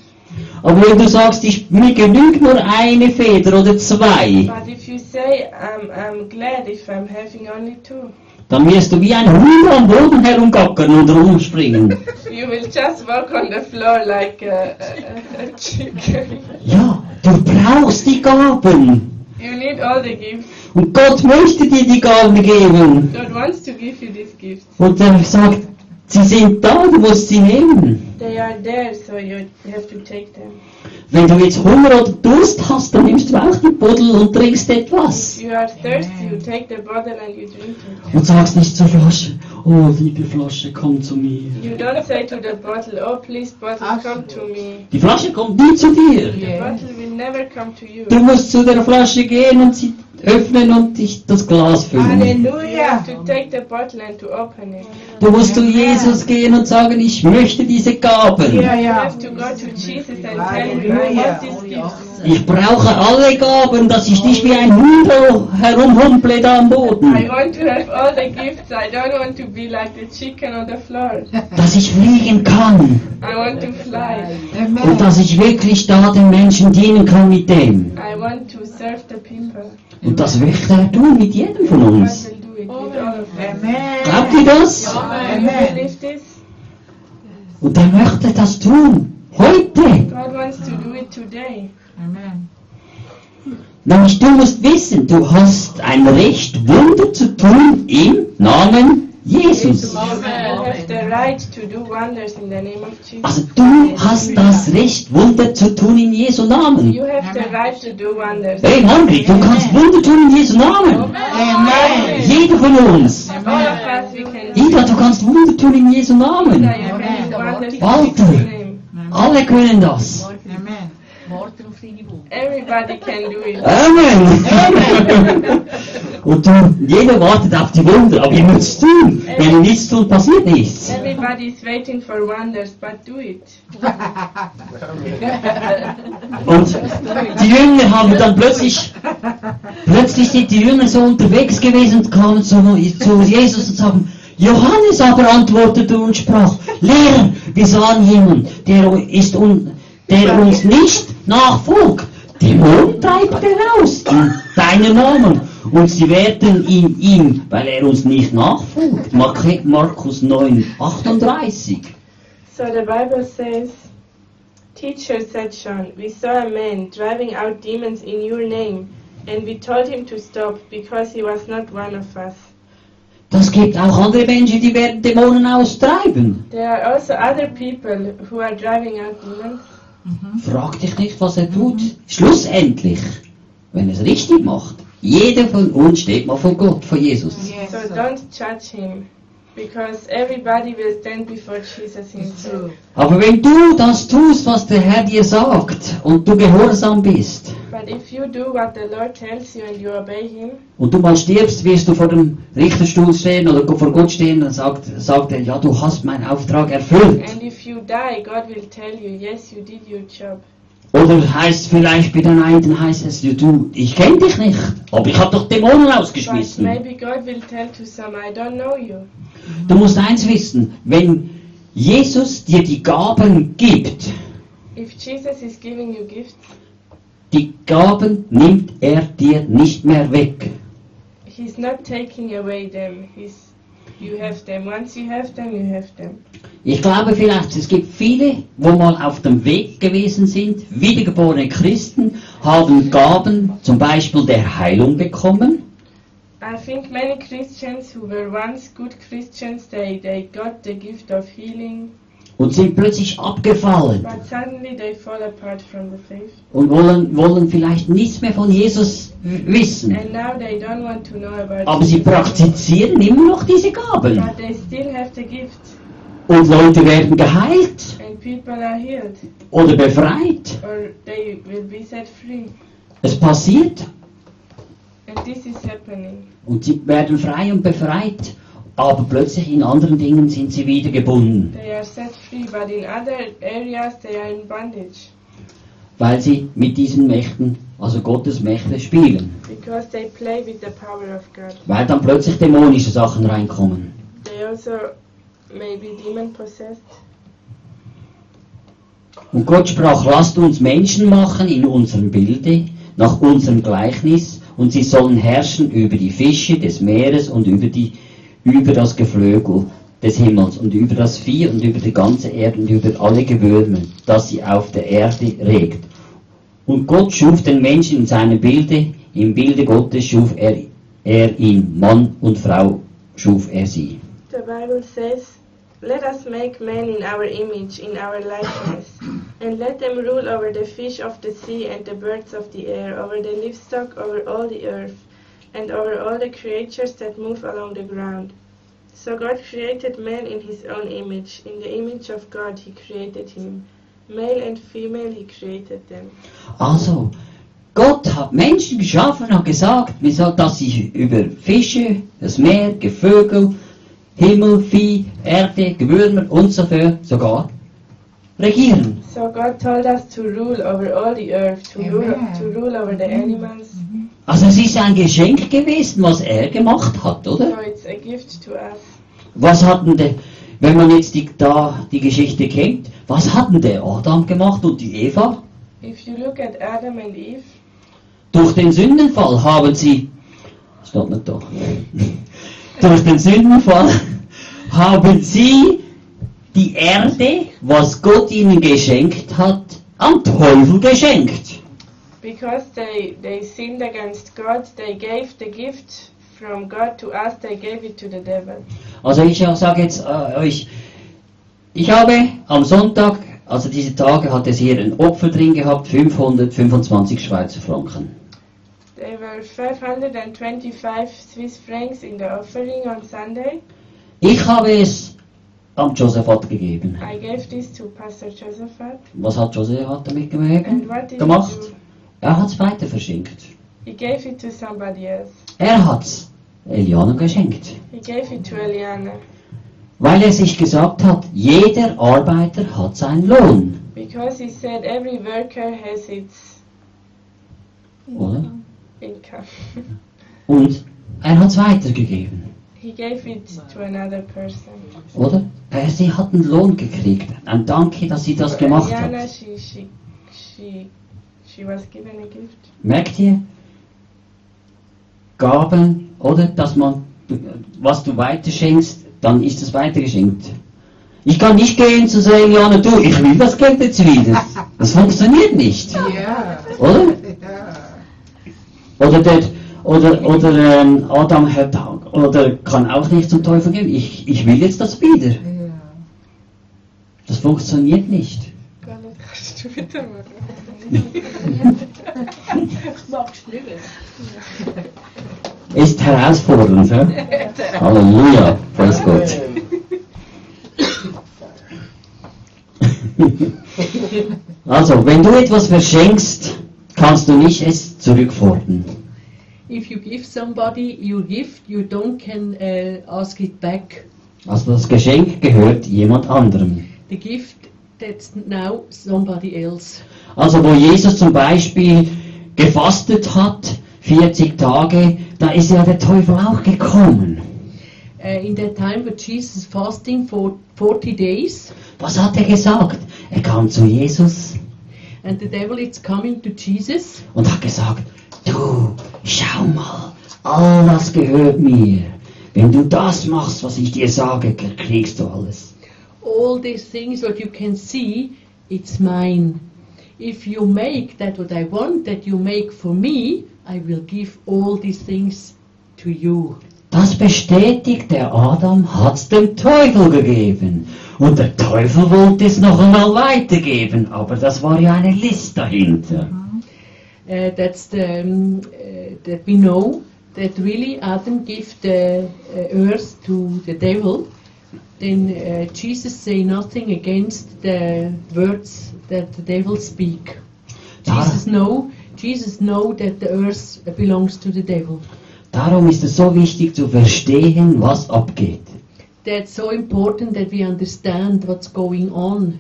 Aber wenn du sagst, ich, mir genügt nur eine Feder oder zwei, But if you say, I'm, I'm glad if I'm having only two, dann wirst du wie ein Hund am Boden herumgackern und rumspringen. you will just walk on the floor like a, a, a chicken. Ja, du brauchst die Gaben. You need all the gifts. Und Gott möchte dir die Gaben geben. God wants to give you these gifts. Und er sagt, sie sind da, du musst sie nehmen. They are there, so you have to take them. Wenn du jetzt Hunger oder Durst hast, dann nimmst du auch die Buddel und trinkst etwas. If you are thirsty, you take the bottle and you drink it. Und sagst nicht zur Flasche, oh liebe Flasche, komm zu mir. You don't say to the bottle, oh please bottle, come to me. Die Flasche kommt nie zu dir. The Yeah. bottle will never come to you. Du musst zu der Flasche gehen und sie öffnen und dich das Glas füllen. Halleluja. to take the bottle and to open it. Du musst zu Jesus gehen und sagen, ich möchte diese Gaben. To to. Ich brauche alle Gaben, dass ich nicht wie ein Hündel herumhumple da am I Boden. want to have all the gifts. I don't want to be like the chicken on the floor. Dass ich fliegen kann. I want to fly. Und dass ich wirklich da den Menschen dienen kann mit dem. I want to serve the people. Und das möchte er tun mit jedem von uns. Glaubt ihr das? Und er möchte das tun. Heute. Nämlich du musst wissen, du hast ein Recht, Wunder zu tun im Namen Jesus. You have the right to do wonders in the name of Jesus. Also du hast das Recht, Wunder zu tun in Jesu Namen. You have the right to do wonders. Hey Margret, du kannst Wunder tun in Jesu Namen. Amen. Jeder von uns. All of us, we can do Ida, du kannst Wunder tun in Jesu Namen. that. You can do wonders in Walter. Alle können das. Amen. Warte auf deine Wunder. Everybody can do it. Amen. Und du, jeder wartet auf die Wunder, aber ihr müsst es tun. Wenn ihr nichts tut, passiert nichts. Everybody is waiting for wonders, but do it. Und die Jünger haben dann plötzlich, plötzlich sind die Jünger so unterwegs gewesen und kamen zu, zu Jesus und sagen, Johannes aber antwortete und sprach, Lehrer, wir sahen jemanden, der ist un, der uns nicht nachfolgt. Dämonen treibt er aus in deinem Namen. Und sie werden ihn ihm, weil er uns nicht nachfolgt. Mark- Markus 9, 38. So the Bible says, Teacher, said John, we saw a man driving out demons in your name, and we told him to stop because he was not one of us. Das gibt auch andere Menschen, die werden Dämonen austreiben. There are also other people who are driving out demons. Frag dich nicht, was er tut. Schlussendlich, wenn er es richtig macht, jeder von uns steht mal vor Gott, vor Jesus. Yes. So don't judge him, because everybody will stand before Jesus himself. Aber wenn du das tust, was der Herr dir sagt, und du gehorsam bist, But if you do what the Lord tells you and you obey him, und du mal stirbst, wirst du vor dem Richterstuhl stehen oder vor Gott stehen, dann sagt, sagt er, ja, du hast meinen Auftrag erfüllt. and if you die, God will tell you, yes, you did your job. Oder heißt vielleicht bei den einen, heißt es, du, ich kenne dich nicht, aber ich habe doch Dämonen But ausgeschmissen. maybe God will tell to some, I don't know you. Du musst eins wissen, wenn Jesus dir die Gaben gibt, gifts, die Gaben nimmt er dir nicht mehr weg. He's not taking away them. He's you have them. Once you have them, you have them. Ich glaube vielleicht, es gibt viele, wo mal auf dem Weg gewesen sind, wiedergeborene Christen, haben Gaben, zum Beispiel der Heilung bekommen, I think many Christians who were once good Christians, they, they got the gift of healing, und sind plötzlich abgefallen but suddenly they fall apart from the faith. und wollen, wollen vielleicht nichts mehr von Jesus wissen. And now they don't want to know about Aber sie Jesus. praktizieren immer noch diese Gaben. But they still have the gift, Und Leute werden geheilt and people are healed, oder befreit. or they will be set free. Es passiert And this is happening. Und sie werden frei und befreit. Aber plötzlich in anderen Dingen sind sie wieder gebunden, They are set free, but in other areas they are in bondage weil sie mit diesen Mächten, also Gottes Mächte, spielen. because they play with the power of God. Weil dann plötzlich dämonische Sachen reinkommen. They also may be demon possessed. Und Gott sprach, lasst uns Menschen machen in unserem Bilde, nach unserem Gleichnis, und sie sollen herrschen über die Fische des Meeres und über, die, über das Geflügel des Himmels und über das Vieh und über die ganze Erde und über alle Gewürme, das sie auf der Erde regt. Und Gott schuf den Menschen in seinem Bilde, im Bilde Gottes schuf er, er ihn, Mann und Frau schuf er sie. The Bible says, Let us make man in our image, in our likeness, and let them rule over the fish of the sea and the birds of the air, over the livestock, over all the earth, and over all the creatures that move along the ground. So God created man in his own image. In the image of God he created him. Male and female he created them. Also, Gott hat Menschen geschaffen und gesagt, wir soll, dass sie über Fische, das Meer, Gevögel, Himmel, Vieh, Erde, Gewürmer und so fort sogar regieren. So God told us to rule over all the earth, to, rule, to rule over the animals. Also es ist ein Geschenk gewesen, was er gemacht hat, oder? So it's a gift to us. Was hatten der, wenn man jetzt die, da die Geschichte kennt, was hatten der Adam gemacht und die Eva? If you look at Adam and Eve, Durch den Sündenfall haben sie, steht nicht da, durch den Sündenfall haben sie die Erde, was Gott ihnen geschenkt hat, am Teufel geschenkt. because they, they sinned against God, they gave the gift from God to us, they gave it to the devil. Also ich sage jetzt äh, euch, ich habe am Sonntag, also diese Tage hat es hier ein Opfer drin gehabt, 525 Schweizer Franken. There were 525 Swiss francs in the offering on Sunday. Ich habe es am Josephat gegeben. I gave this to Pastor Josephat. Was hat Josephat damit gemacht? Er hat es weiter verschenkt. He gave it to somebody else. Er hat es Eliana geschenkt. He gave it to Eliana Weil er sich gesagt hat, jeder Arbeiter hat seinen Lohn. because he said every worker has its Oder? Income. Und er hat es weitergegeben. he gave it to another person. Oder? Er, sie hat einen Lohn gekriegt. Ein Danke, dass sie das gemacht hat. she, she, she, she was given a gift. Merkt ihr? Gaben, oder? Dass man, was du weiterschenkst, dann ist es weitergeschenkt. Ich kann nicht gehen zu sagen, Jana, du, ich will das Geld jetzt wieder. Das funktioniert nicht. Ja. Oder? Ja. Oder, der, oder, oder ähm, Adam hat, oder kann auch nicht zum Teufel gehen. Ich, ich will jetzt das wieder. Ja. Das funktioniert nicht. Kannst du bitte machen. Ist herausfordernd, ja? Halleluja, preis Gott. Also, wenn du etwas verschenkst, kannst du nicht es zurückfordern. If you give somebody your gift, you don't can uh, ask it back. Also das Geschenk gehört jemand anderem. The gift that's now somebody else. Also wo Jesus zum Beispiel gefastet hat, 40 Tage, da ist ja der Teufel auch gekommen. Uh, in that time when Jesus fasting for 40 days, Was hat er gesagt? Er kam zu Jesus and the devil is coming to Jesus, und hat gesagt, du, schau mal, all das gehört mir. Wenn du das machst, was ich dir sage, kriegst du alles. all these things what you can see, it's mine. If you make that what I want that you make for me, I will give all these things to you. Das bestätigt, der Adam hat's dem Teufel gegeben. Und der Teufel wollte es noch einmal weitergeben, aber das war ja eine List dahinter. Uh, that's the um, uh, that we know that really Adam gave the uh, earth to the devil. Then uh, Jesus say nothing against the words that the devil speak. Jesus know Jesus know that the earth belongs to the devil. Darum ist es so wichtig zu verstehen, was abgeht. That's so important that we understand what's going on.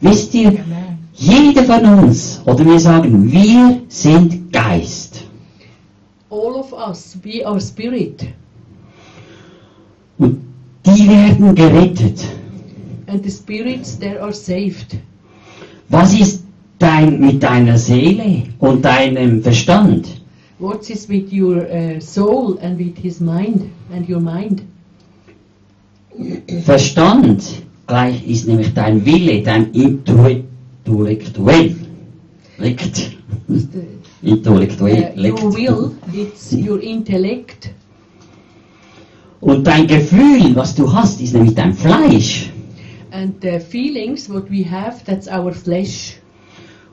Wisst ihr, Amen. jeder von uns, oder wir sagen, wir sind Geist. All of us, we are spirit, Und die werden gerettet. and the spirits there are saved. Was ist dein, mit deiner Seele und deinem Verstand? What is with your uh, soul and with his mind and your mind? Verstand gleich ist nämlich dein Wille, dein Intellektuell. Liegt. Intellektuell. Uh, liegt. your will, it's your intellect, Und Und dein Gefühl, was du hast, ist nämlich dein Fleisch. And the feelings what we have, that's our flesh.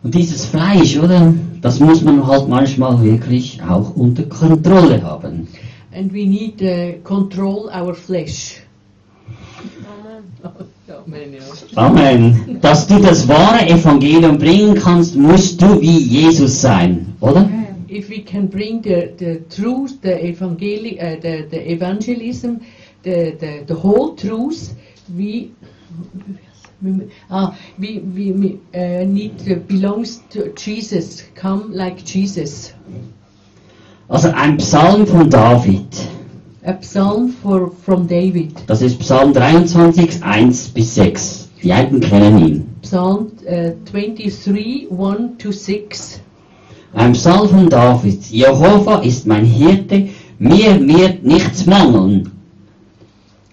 Und dieses Fleisch, oder? Das muss man halt manchmal wirklich auch unter Kontrolle haben. And we need to control our flesh. Amen. Dass du das wahre Evangelium bringen kannst, musst du wie Jesus sein, oder? If we can bring the, the truth, the, evangeli- uh, the, the evangelism, the, the, the whole truth, we, ah, we, we, we uh, need to belongs to Jesus. Come like Jesus. Also ein Psalm von David. A psalm for, from David. Das ist Psalm 23, 1 bis 6. Die einen kennen ihn. Psalm uh, 23, 1 to 6. Ein Psalm von David. Jehova ist mein Hirte, mir wird nichts mangeln.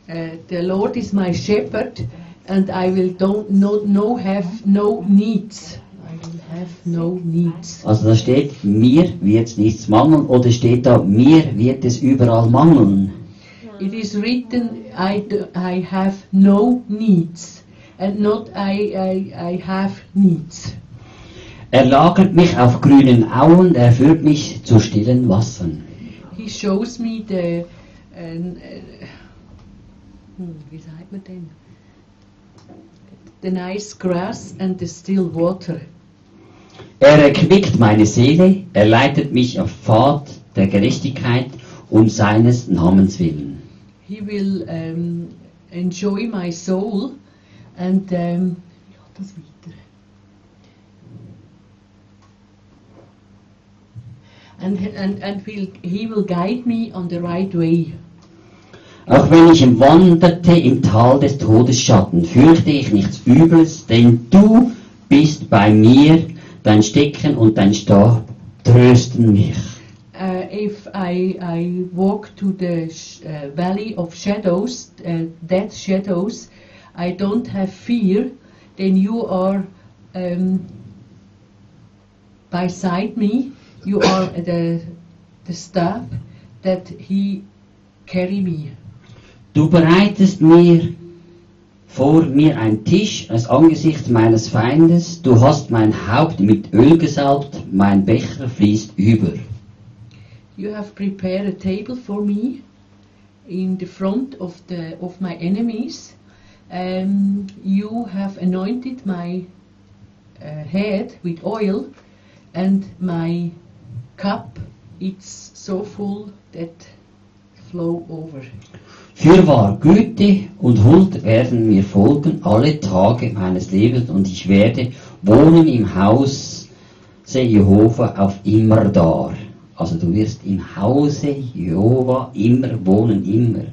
Uh, the Lord is my shepherd, and I will don't not no have no needs. No needs. Also da steht, mir wird nichts mangeln oder steht da, mir wird es überall mangeln. It is written, I, do, I have no needs, and not I, I, I have needs. Er lagert mich auf grünen Auen, er führt mich zu stillen Wassern. He shows me the, uh, hm, wie sagt man denn? The nice grass and the still water. Er erquickt meine Seele, er leitet mich auf Pfad der Gerechtigkeit um seines Namens willen. He will um, enjoy my soul and um, geht das weiter? And, and, and will, he will guide me on the right way. Auch wenn ich wanderte im Tal des Todesschatten, fürchte ich nichts Übles, denn du bist bei mir, dein Stecken und dein Stab trösten mich. Uh, if I, I walk to the uh, valley of shadows, uh, death shadows, I don't have fear, then you are um, beside me. You are the, the staff that he carry me. Du bereitest mir vor mir einen Tisch als Angesicht meines Feindes, du hast mein Haupt mit Öl gesalbt, mein Becher fließt über. You have prepared a table for me in the front of the of my enemies. Um, you have anointed my uh, head with oil, and my cup it's so full that flow over. Fürwahr, Güte und Huld werden mir folgen alle Tage meines Lebens und ich werde wohnen im Haus Jehova auf immer da. Also du wirst im Hause Jehova immer wohnen, immer.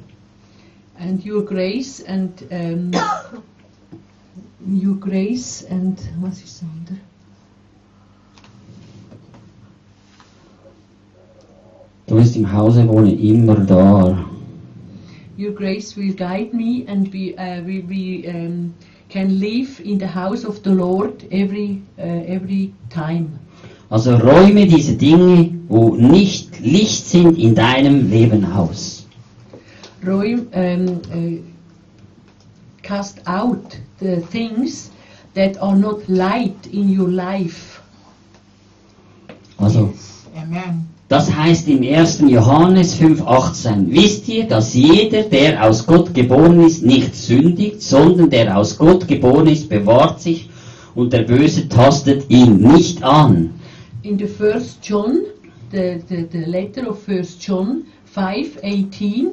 And your grace and um, your grace and was ist das andere? Du wirst im Hause wohnen, immer da. Your grace will guide me, and we uh, we, we um, can live in the house of the Lord every uh, every time. Also räume diese Dinge, wo nicht Licht sind, in deinem Leben aus. Roy, um, uh, cast out the things that are not light in your life. Also Amen. Das heißt im 1. Johannes 5,18, wisst ihr, dass jeder, der aus Gott geboren ist, nicht sündigt, sondern der aus Gott geboren ist, bewahrt sich und der Böse tastet ihn nicht an. In the first John, the, the, the letter of first John 5:18,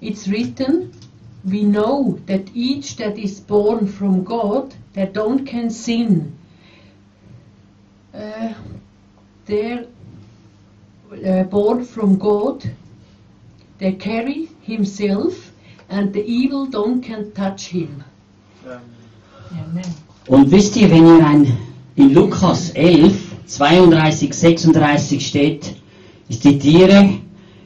it's written, we know that each that is born from God, that don't can sin. Uh, they're uh, born from God, they carry himself, and the evil don't can touch him. Amen. Und wisst ihr, wenn ihr ein, in Lukas 11, 32, 36 steht, ich zitiere,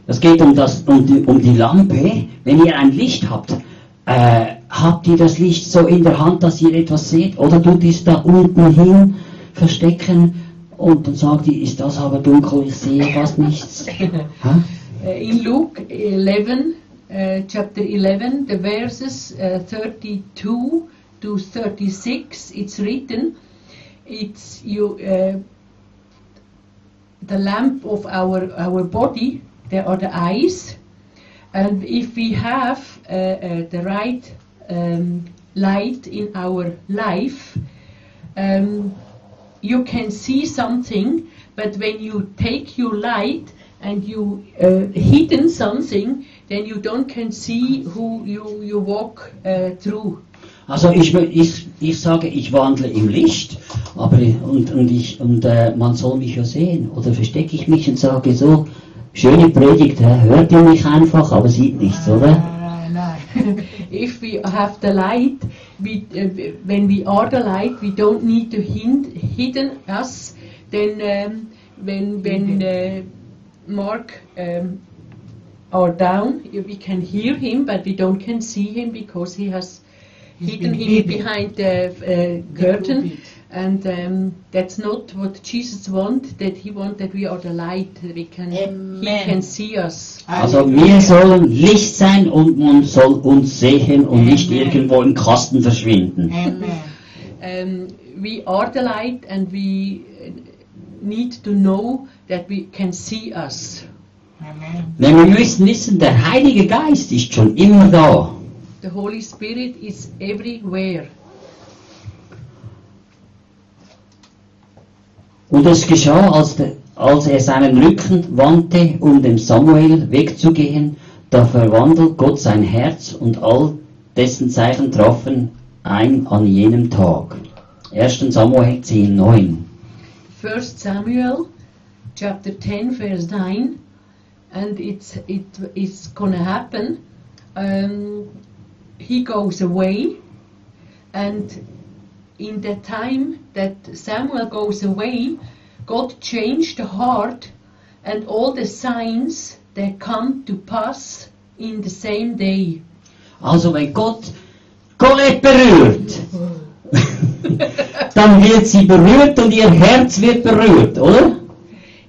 das geht um, das, um, die, um die Lampe, wenn ihr ein Licht habt, äh, habt ihr das Licht so in der Hand, dass ihr etwas seht, oder tut ihr es da unten hin verstecken und dann sagt ist das aber dunkel, ich sehe fast nichts. Hä? Uh, in Luke 11, uh, chapter 11, the verses uh, 32 to 36, it's written, it's you, uh, the lamp of our, our body, there are the eyes, and if we have uh, uh, the right um, light in our life, um, you can see something, but when you take your light and you uh, hidden something, then you don't can see who you, you walk uh, through. Also ich, ich, ich sage, ich wandle im Licht, aber und, und, ich, und äh, man soll mich ja sehen. Oder verstecke ich mich und sage so, schöne Predigt, hört ihr mich einfach, aber sieht nichts, oder? Nein, nein. if we have the light, we, uh, when we are the light, we don't need to hind, hidden us. Then um, when when uh, Mark um, are down, we can hear him, but we don't can see him because he has He's hidden him hidden. behind the uh, The curtain. Pulpit. And um, that's not what Jesus want. That he want that we are the light. That we can he can see us. Also wir sollen Licht sein und man soll uns sehen und nicht Amen. irgendwo im Kasten verschwinden. Amen. um, we are the light and we need to know that we can see us. Amen. Denn wir müssen wissen, der Heilige Geist ist schon immer da. The Holy Spirit is everywhere. Und es geschah, als, der, als er seinen Rücken wandte, um dem Samuel wegzugehen, da verwandelt Gott sein Herz und all dessen Zeichen trafen ein an jenem Tag. 1. Samuel 10, 9. First Samuel, chapter 10, verse 9, and it's it is gonna happen. Um, he goes away, and in the time that Samuel goes away, God changed the heart, and all the signs that come to pass in the same day. Also wenn Gott Colette berührt, dann wird sie berührt und ihr Herz wird berührt, oder?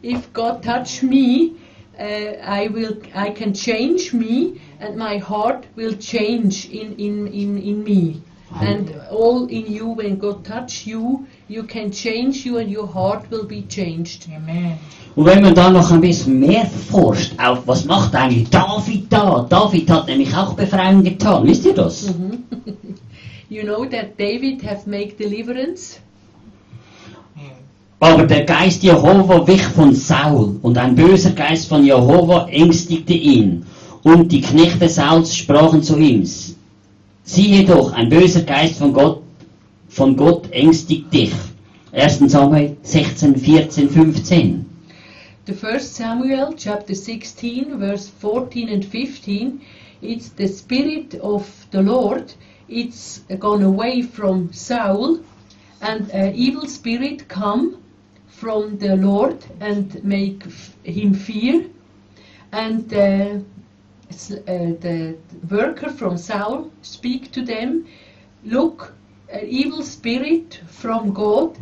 if God touch me, uh, I will, I can change me, and my heart will change in in in, in me, and all in you. When God touch you, you can change you, and your heart will be changed. Amen. Und wenn man dann noch ein bisschen mehr forscht, auf was macht eigentlich David da? David hat nämlich auch Befreiung getan, wisst ihr das? You know that David have made deliverance. Aber der Geist Jehova wich von Saul und ein böser Geist von Jehova ängstigte ihn. Und die Knechte Sauls sprachen zu ihm, siehe doch, ein böser Geist von Gott, von Gott ängstigt dich. 1. Samuel 16, 14, 15. the first Samuel chapter 16 verse 14 and 15 it's the spirit of the Lord it's gone away from Saul and an evil spirit come from the Lord and make him fear and uh, the worker from Saul speak to them look an evil spirit from God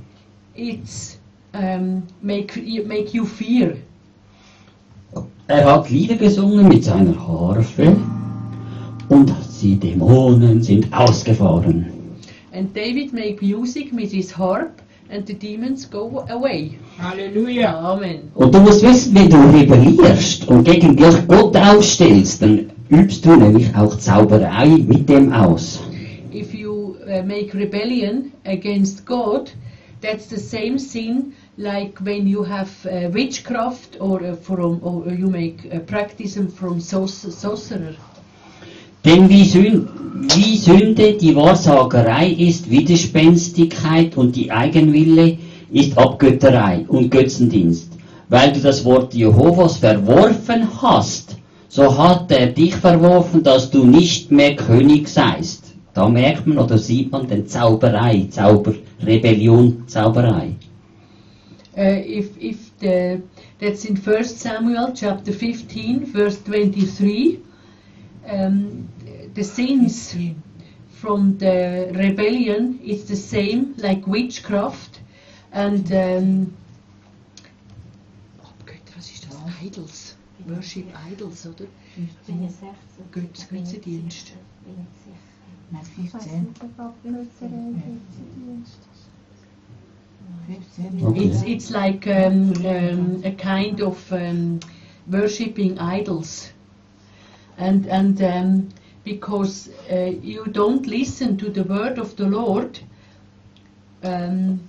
it's um, make make you fear Er hat Lieder gesungen mit seiner Harfe und die Dämonen sind ausgefahren. and David make music with his harp and the demons go away Hallelujah. amen Und du musst wissen, wenn du rebellierst und gegen Gott aufstellst, dann übst du nämlich auch Zauberei mit dem aus. if you uh, make rebellion against God that's the same sin like when you have uh, witchcraft or uh, from or you make uh, practice from sorc- sorcerer Denn wie, Sün wie Sünde die Wahrsagerei ist Widerspenstigkeit und die Eigenwille ist Abgötterei und Götzendienst. Weil du das Wort Jehovas verworfen hast, so hat er dich verworfen, dass du nicht mehr König seist. Da merkt man oder sieht man den Zauberei, Zauber, Rebellion, Zauberei. uh, if if the that's in First Samuel chapter 15 verse 23 um, the sins from the rebellion is the same like witchcraft and um, Abgötter, was ist das? Idols Worship Idols, oder? Götz, Götzendienst. Nein, Ich weiß 15. Götze Dienst. It's, it's like um, um, a kind of um, worshipping idols. And, and um, because uh, you don't listen to the word of the Lord, um,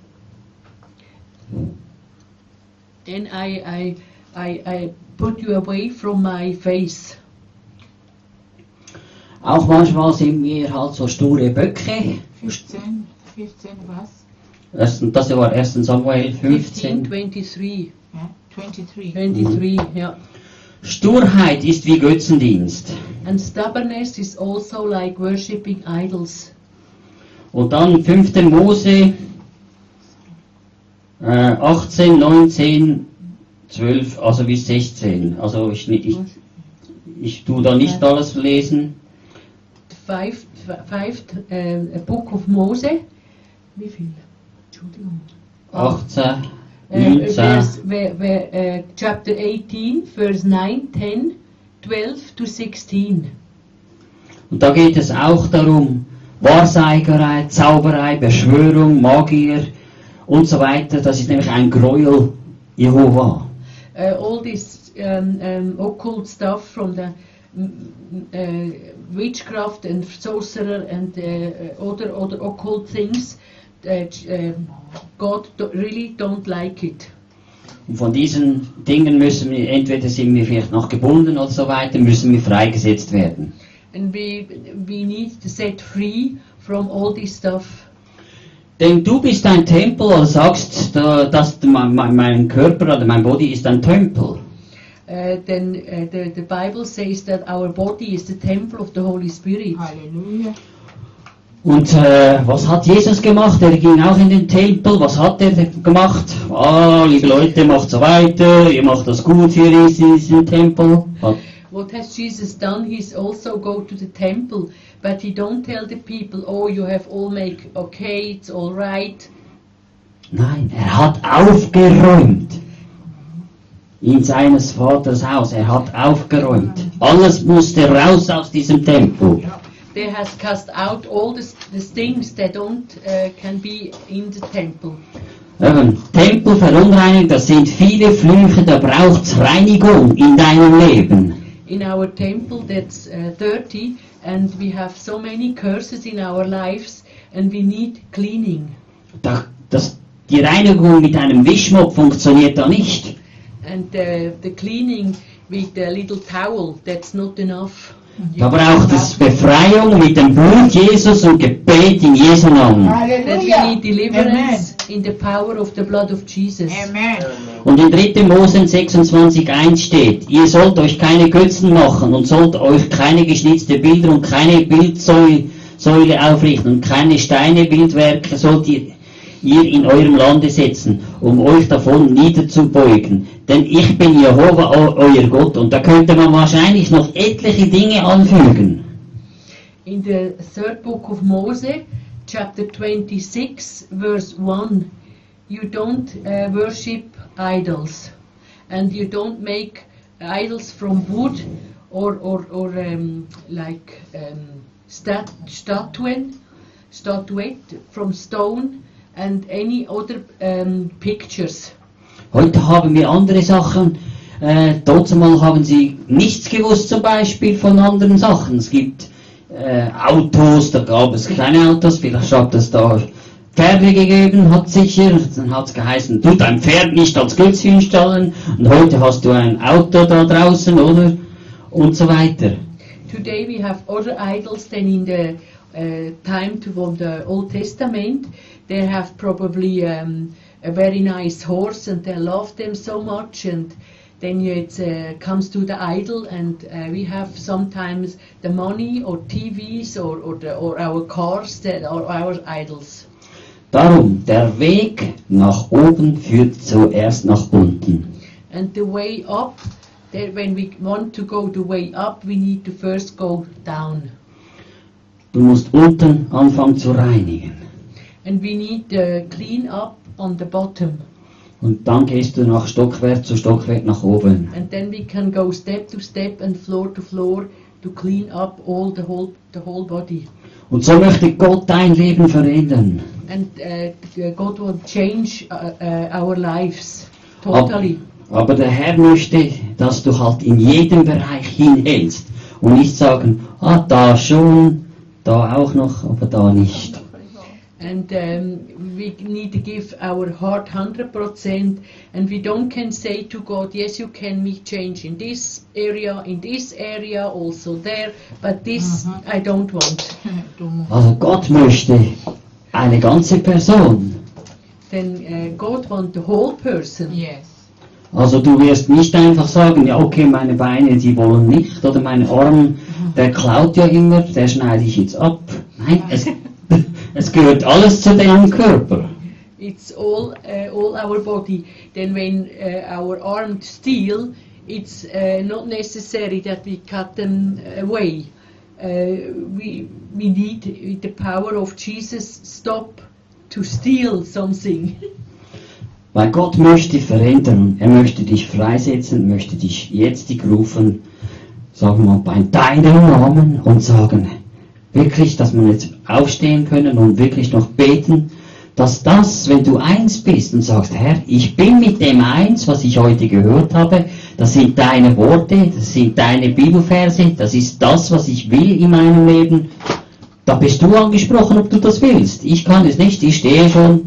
then I, I, I, I put you away from my face. Auch manchmal sind wir halt so sture Böcke. 15. 15 was? Das, das war 1. Samuel 15, 15. 23. Ja, 23. 23, yeah. Sturheit ist wie Götzendienst. And stubbornness is also like worshipping idols. Und dann 5. Mose äh, 18, 19, 12, also bis 16. Also ich, ich, ich tue da nicht alles lesen. Five, five, uh, book of Mose. Wie viel? Entschuldigung. 18, Uh, 19. verse, where, where, uh, chapter 18, verse 9, 10, 12 to 16. Und da geht es auch darum, Wahrseigerei, Zauberei, Beschwörung, Magier und so weiter. Das ist nämlich ein Gräuel Jehova. Uh, all this um, um, occult stuff from the uh, witchcraft and sorcerer and uh, uh, other other occult things that um, God really don't like it. Und von diesen Dingen müssen wir, entweder sind wir vielleicht noch gebunden oder so weiter, müssen wir freigesetzt werden. And we we need to set free from all this stuff. Denn du bist ein Tempel, oder sagst, da- dass mein, mein, mein Körper oder mein Body ist ein Tempel. Uh, then uh, the the Bible says that our body is the temple of the Holy Spirit. Halleluja. Und äh, was hat Jesus gemacht? Er ging auch in den Tempel. Was hat er gemacht? Ah, liebe Leute, macht so weiter. Ihr macht das gut hier in diesem Tempel. Hat- What has Jesus done? He's also go to the temple, but he don't tell the people, oh, you have all make okay, it's all right. Nein, er hat aufgeräumt. In seines Vaters Haus. Er hat aufgeräumt. Alles musste raus aus diesem Tempel. They has cast out all the, the things that don't uh, can be in the temple. Eben, Tempel verunreinigen, das sind viele Flüche, da braucht's Reinigung in deinem Leben. In our temple, that's uh, 30, and we have so many curses in our lives, and we need cleaning. Da, das, die Reinigung mit einem Wischmopp funktioniert da nicht. And uh, the cleaning with a little towel, that's not enough. Da braucht es Befreiung mit dem Blut Jesus und Gebet in Jesu Namen. That we Halleluja. need deliverance in the power of the blood of Jesus. Amen. Und in 3. Mose 26,1 steht, ihr sollt euch keine Götzen machen und sollt euch keine geschnitzte Bilder und keine Bildsäule Säule aufrichten und keine Steine, Bildwerke sollt ihr, ihr in eurem Lande setzen, um euch davon niederzubeugen. Denn ich bin Jehova, euer Gott. Und da könnte man wahrscheinlich noch etliche Dinge anfügen. In the third book of Moses, chapter 26, verse 1, you don't uh, worship idols and you don't make idols from wood or, or, or um, like um, stat- statuette from stone and any other um, pictures. Heute haben wir andere Sachen. Äh, mal haben sie nichts gewusst zum Beispiel von anderen Sachen. Es gibt äh, Autos, da gab es kleine Autos, vielleicht hat es da Pferde gegeben, hat sicher. Dann hat es geheißen, tu dein Pferd nicht als Götze hinstellen. Und heute hast du ein Auto da draußen, oder? Und so weiter. Today we have other idols than in the uh, time to the Old Testament. They have probably um, a very nice horse and they love them so much and then it uh, comes to the idol and uh, we have sometimes the money or TVs or, or, the, or our cars that are our idols. Darum, der Weg nach oben führt zuerst nach unten. And the way up, that when we want to go the way up, we need to first go down. Du musst unten anfangen zu reinigen. And we need to clean up on the bottom. Und dann gehst du nach Stockwerk zu Stockwerk nach oben. and then we can go step to step and floor to floor to clean up all the whole the whole body. Und so möchte Gott dein Leben verändern. And uh, God will change uh, uh, our lives totally. Aber der Herr möchte, dass du halt in jedem Bereich hinhältst und nicht sagen, ah, da schon, da auch noch, aber da nicht. And um, we need to give our heart 100%, and we don't can say to God, yes, you can make change in this area, in this area, also there, but this Mhm. I don't want. Du. Also Gott möchte eine ganze Person. Then uh, God want the whole person. Yes. Also du wirst nicht einfach sagen, ja okay, meine Beine, die wollen nicht, oder mein Arm, der klaut ja immer, der schneide ich jetzt ab. Nein, es, es gehört alles zu deinem Körper. It's all uh, all our body. Then when uh, our arm steal, it's uh, not necessary that we cut them away. Uh, we we need with the power of Jesus stop to steal something. Weil Gott möchte verändern, er möchte dich freisetzen, möchte dich jetzt rufen, sagen wir mal, bei deinem Namen und sagen, wirklich, dass wir jetzt aufstehen können und wirklich noch beten, dass das, wenn du eins bist und sagst, Herr, ich bin mit dem eins, was ich heute gehört habe, das sind deine Worte, das sind deine Bibelverse, das ist das, was ich will in meinem Leben, da bist du angesprochen, ob du das willst. Ich kann es nicht, ich stehe schon,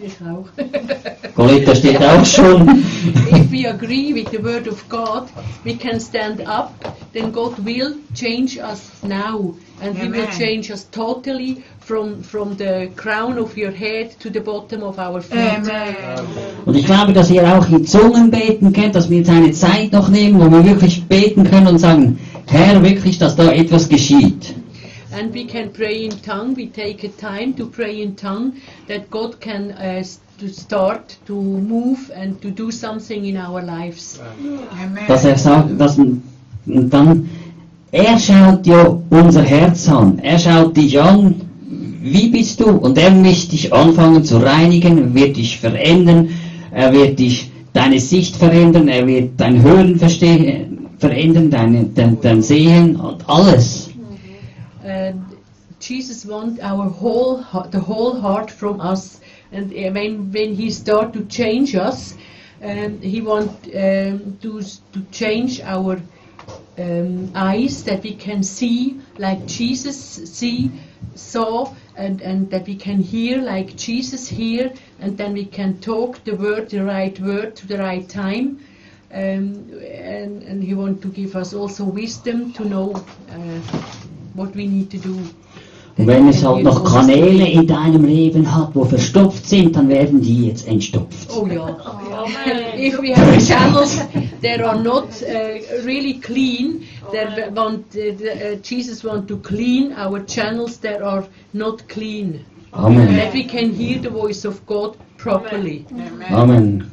Ich auch. Coletta steht auch schon. if we agree with the word of God, we can stand up, then God will change us now. And He will Amen. change us totally from, from the crown of your head to the bottom of our feet. Amen. Und ich glaube, dass ihr auch in Zungen beten könnt, dass wir jetzt eine Zeit noch nehmen, wo wir wirklich beten können und sagen, Herr, wirklich, dass da etwas geschieht. And we can pray in tongue. We take a time to pray in tongue that God can uh, to start to move and to do something in our lives. Amen. Dass er sagt, dass dann, er schaut ja unser Herz an, er schaut dich an, wie bist du? Und er möchte dich anfangen zu reinigen, wird dich verändern, er wird dich deine Sicht verändern, er wird dein Hören verändern, deine, dein, dein Sehen und alles. And Jesus wants our whole heart, the whole heart from us. And uh, when when He start to change us, um, He want um, to to change our um, eyes that we can see like Jesus see saw, and and that we can hear like Jesus hear, and then we can talk the word, the right word to the right time. Um, and, and he want to give us also wisdom to know uh, what we need to do. Und wenn es halt noch Kanäle in deinem Leben hat, wo verstopft sind, dann werden die jetzt entstopft. Oh yeah. if we have channels that are not uh, really clean, that want uh, the, uh, Jesus want to clean our channels that are not clean, Amen. that we can hear the voice of God properly. Amen.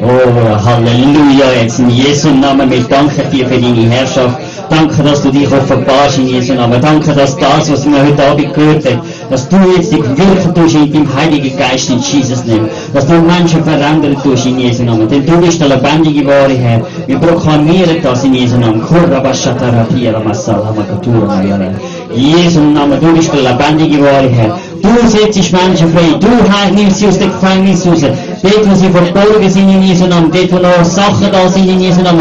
Oh, Halleluja, jetzt in Jesu Namen, wir danken dir für deine Herrschaft. Danke, dass du dich offenbarst in Jesu Namen. Danke, dass das, was wir heute Abend gehört haben, dass du jetzt dich wirken tust in dem Heiligen Geist in Jesus Namen. Dass du Menschen verändern tust in Jesu Namen. Denn du bist der lebendige, wahre Herr. Wir proklamieren das in Jesu Namen. Jesu Namen, du bist der lebendige, ہے تشم کس انجینئر سے نام دے تھو اور صاف ستھرا اس انجینئر سے نام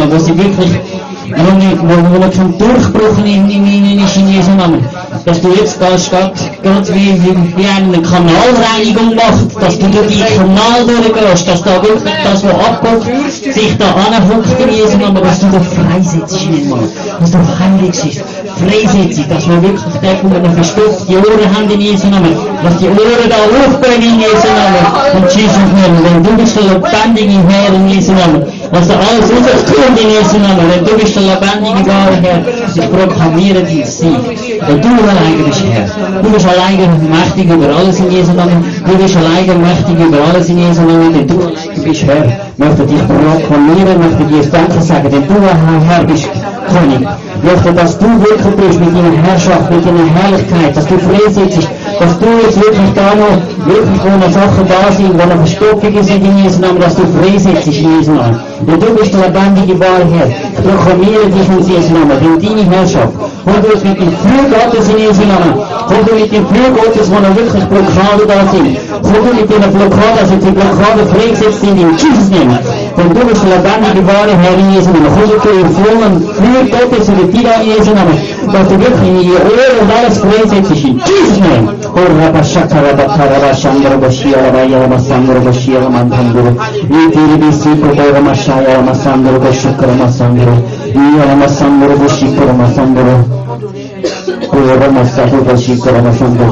ہے wo noch kein Durchbruch in, in in Jesu Namen. Dass du jetzt da ganz wie, wie, eine Kanalreinigung macht, dass du durch die Kanal durchgehst, dass da wirklich das, was abguckt, sich da anhuckt in Jesu Namen, dass du da freisetzt in Mann. Dass du heilig ist. Freisetzt, dass wir wirklich dort, wo wir noch verstopfte Ohren haben in Jesu Namen, dass die Ohren da aufgehen in Jesu Namen. Und Jesus Namen, denn du bist der lebendige Herr in Jesu Namen. Dass da alles rauskommt in Jesu Namen, denn du bist der lebendige wahre Herr. Ich proklamiere dich Sieg. Denn du alleine bist Herr. Du bist alleine mächtig über alles in Jesu Namen. Du bist alleine mächtig über alles in Jesu Namen, denn du bist Herr. Möchte dich proklamieren, möchte dir Danke sagen, denn du, Herr, bist König. Möchte, dass du wirklich bist mit deiner Herrschaft, mit deiner Herrlichkeit, dass du freisetzt, dass du jetzt wirklich da noch, wirklich wo noch Sachen da sind, wo noch Verstopfungen sind in Jesu Namen, dass du freisetzt in Jesu Namen. Denn du bist der lebendige wahre Herr. Ich proklamiere dich in Jesu Namen, denn deine Herrschaft. Komm du jetzt mit dem Feuer Gottes in Jesu Namen. Komm du mit dem Feuer Gottes, wo noch wirklich Blockaden da sind. Komm du mit dieser Blockade, also die Blockade freigesetzt sind in Jesus Namen. Denn du bist der lebendige wahre Herr in Jesu Namen. Komm du im vollen Feuer Gottes über dir in Jesu Namen. Dass du wirklich in ihr Öl und alles freisetzt in Jesus Namen. Oh, Rabba Shakara Bakara Bashandra Bashira Raya Masandra Bashira Mantandura. Yitiri Bisiko Bora Mashaya Masandra Bashakara Masandra. Iya Masandra Bashikara Masandra. Oh, Rama Sabu Bashikara Masandra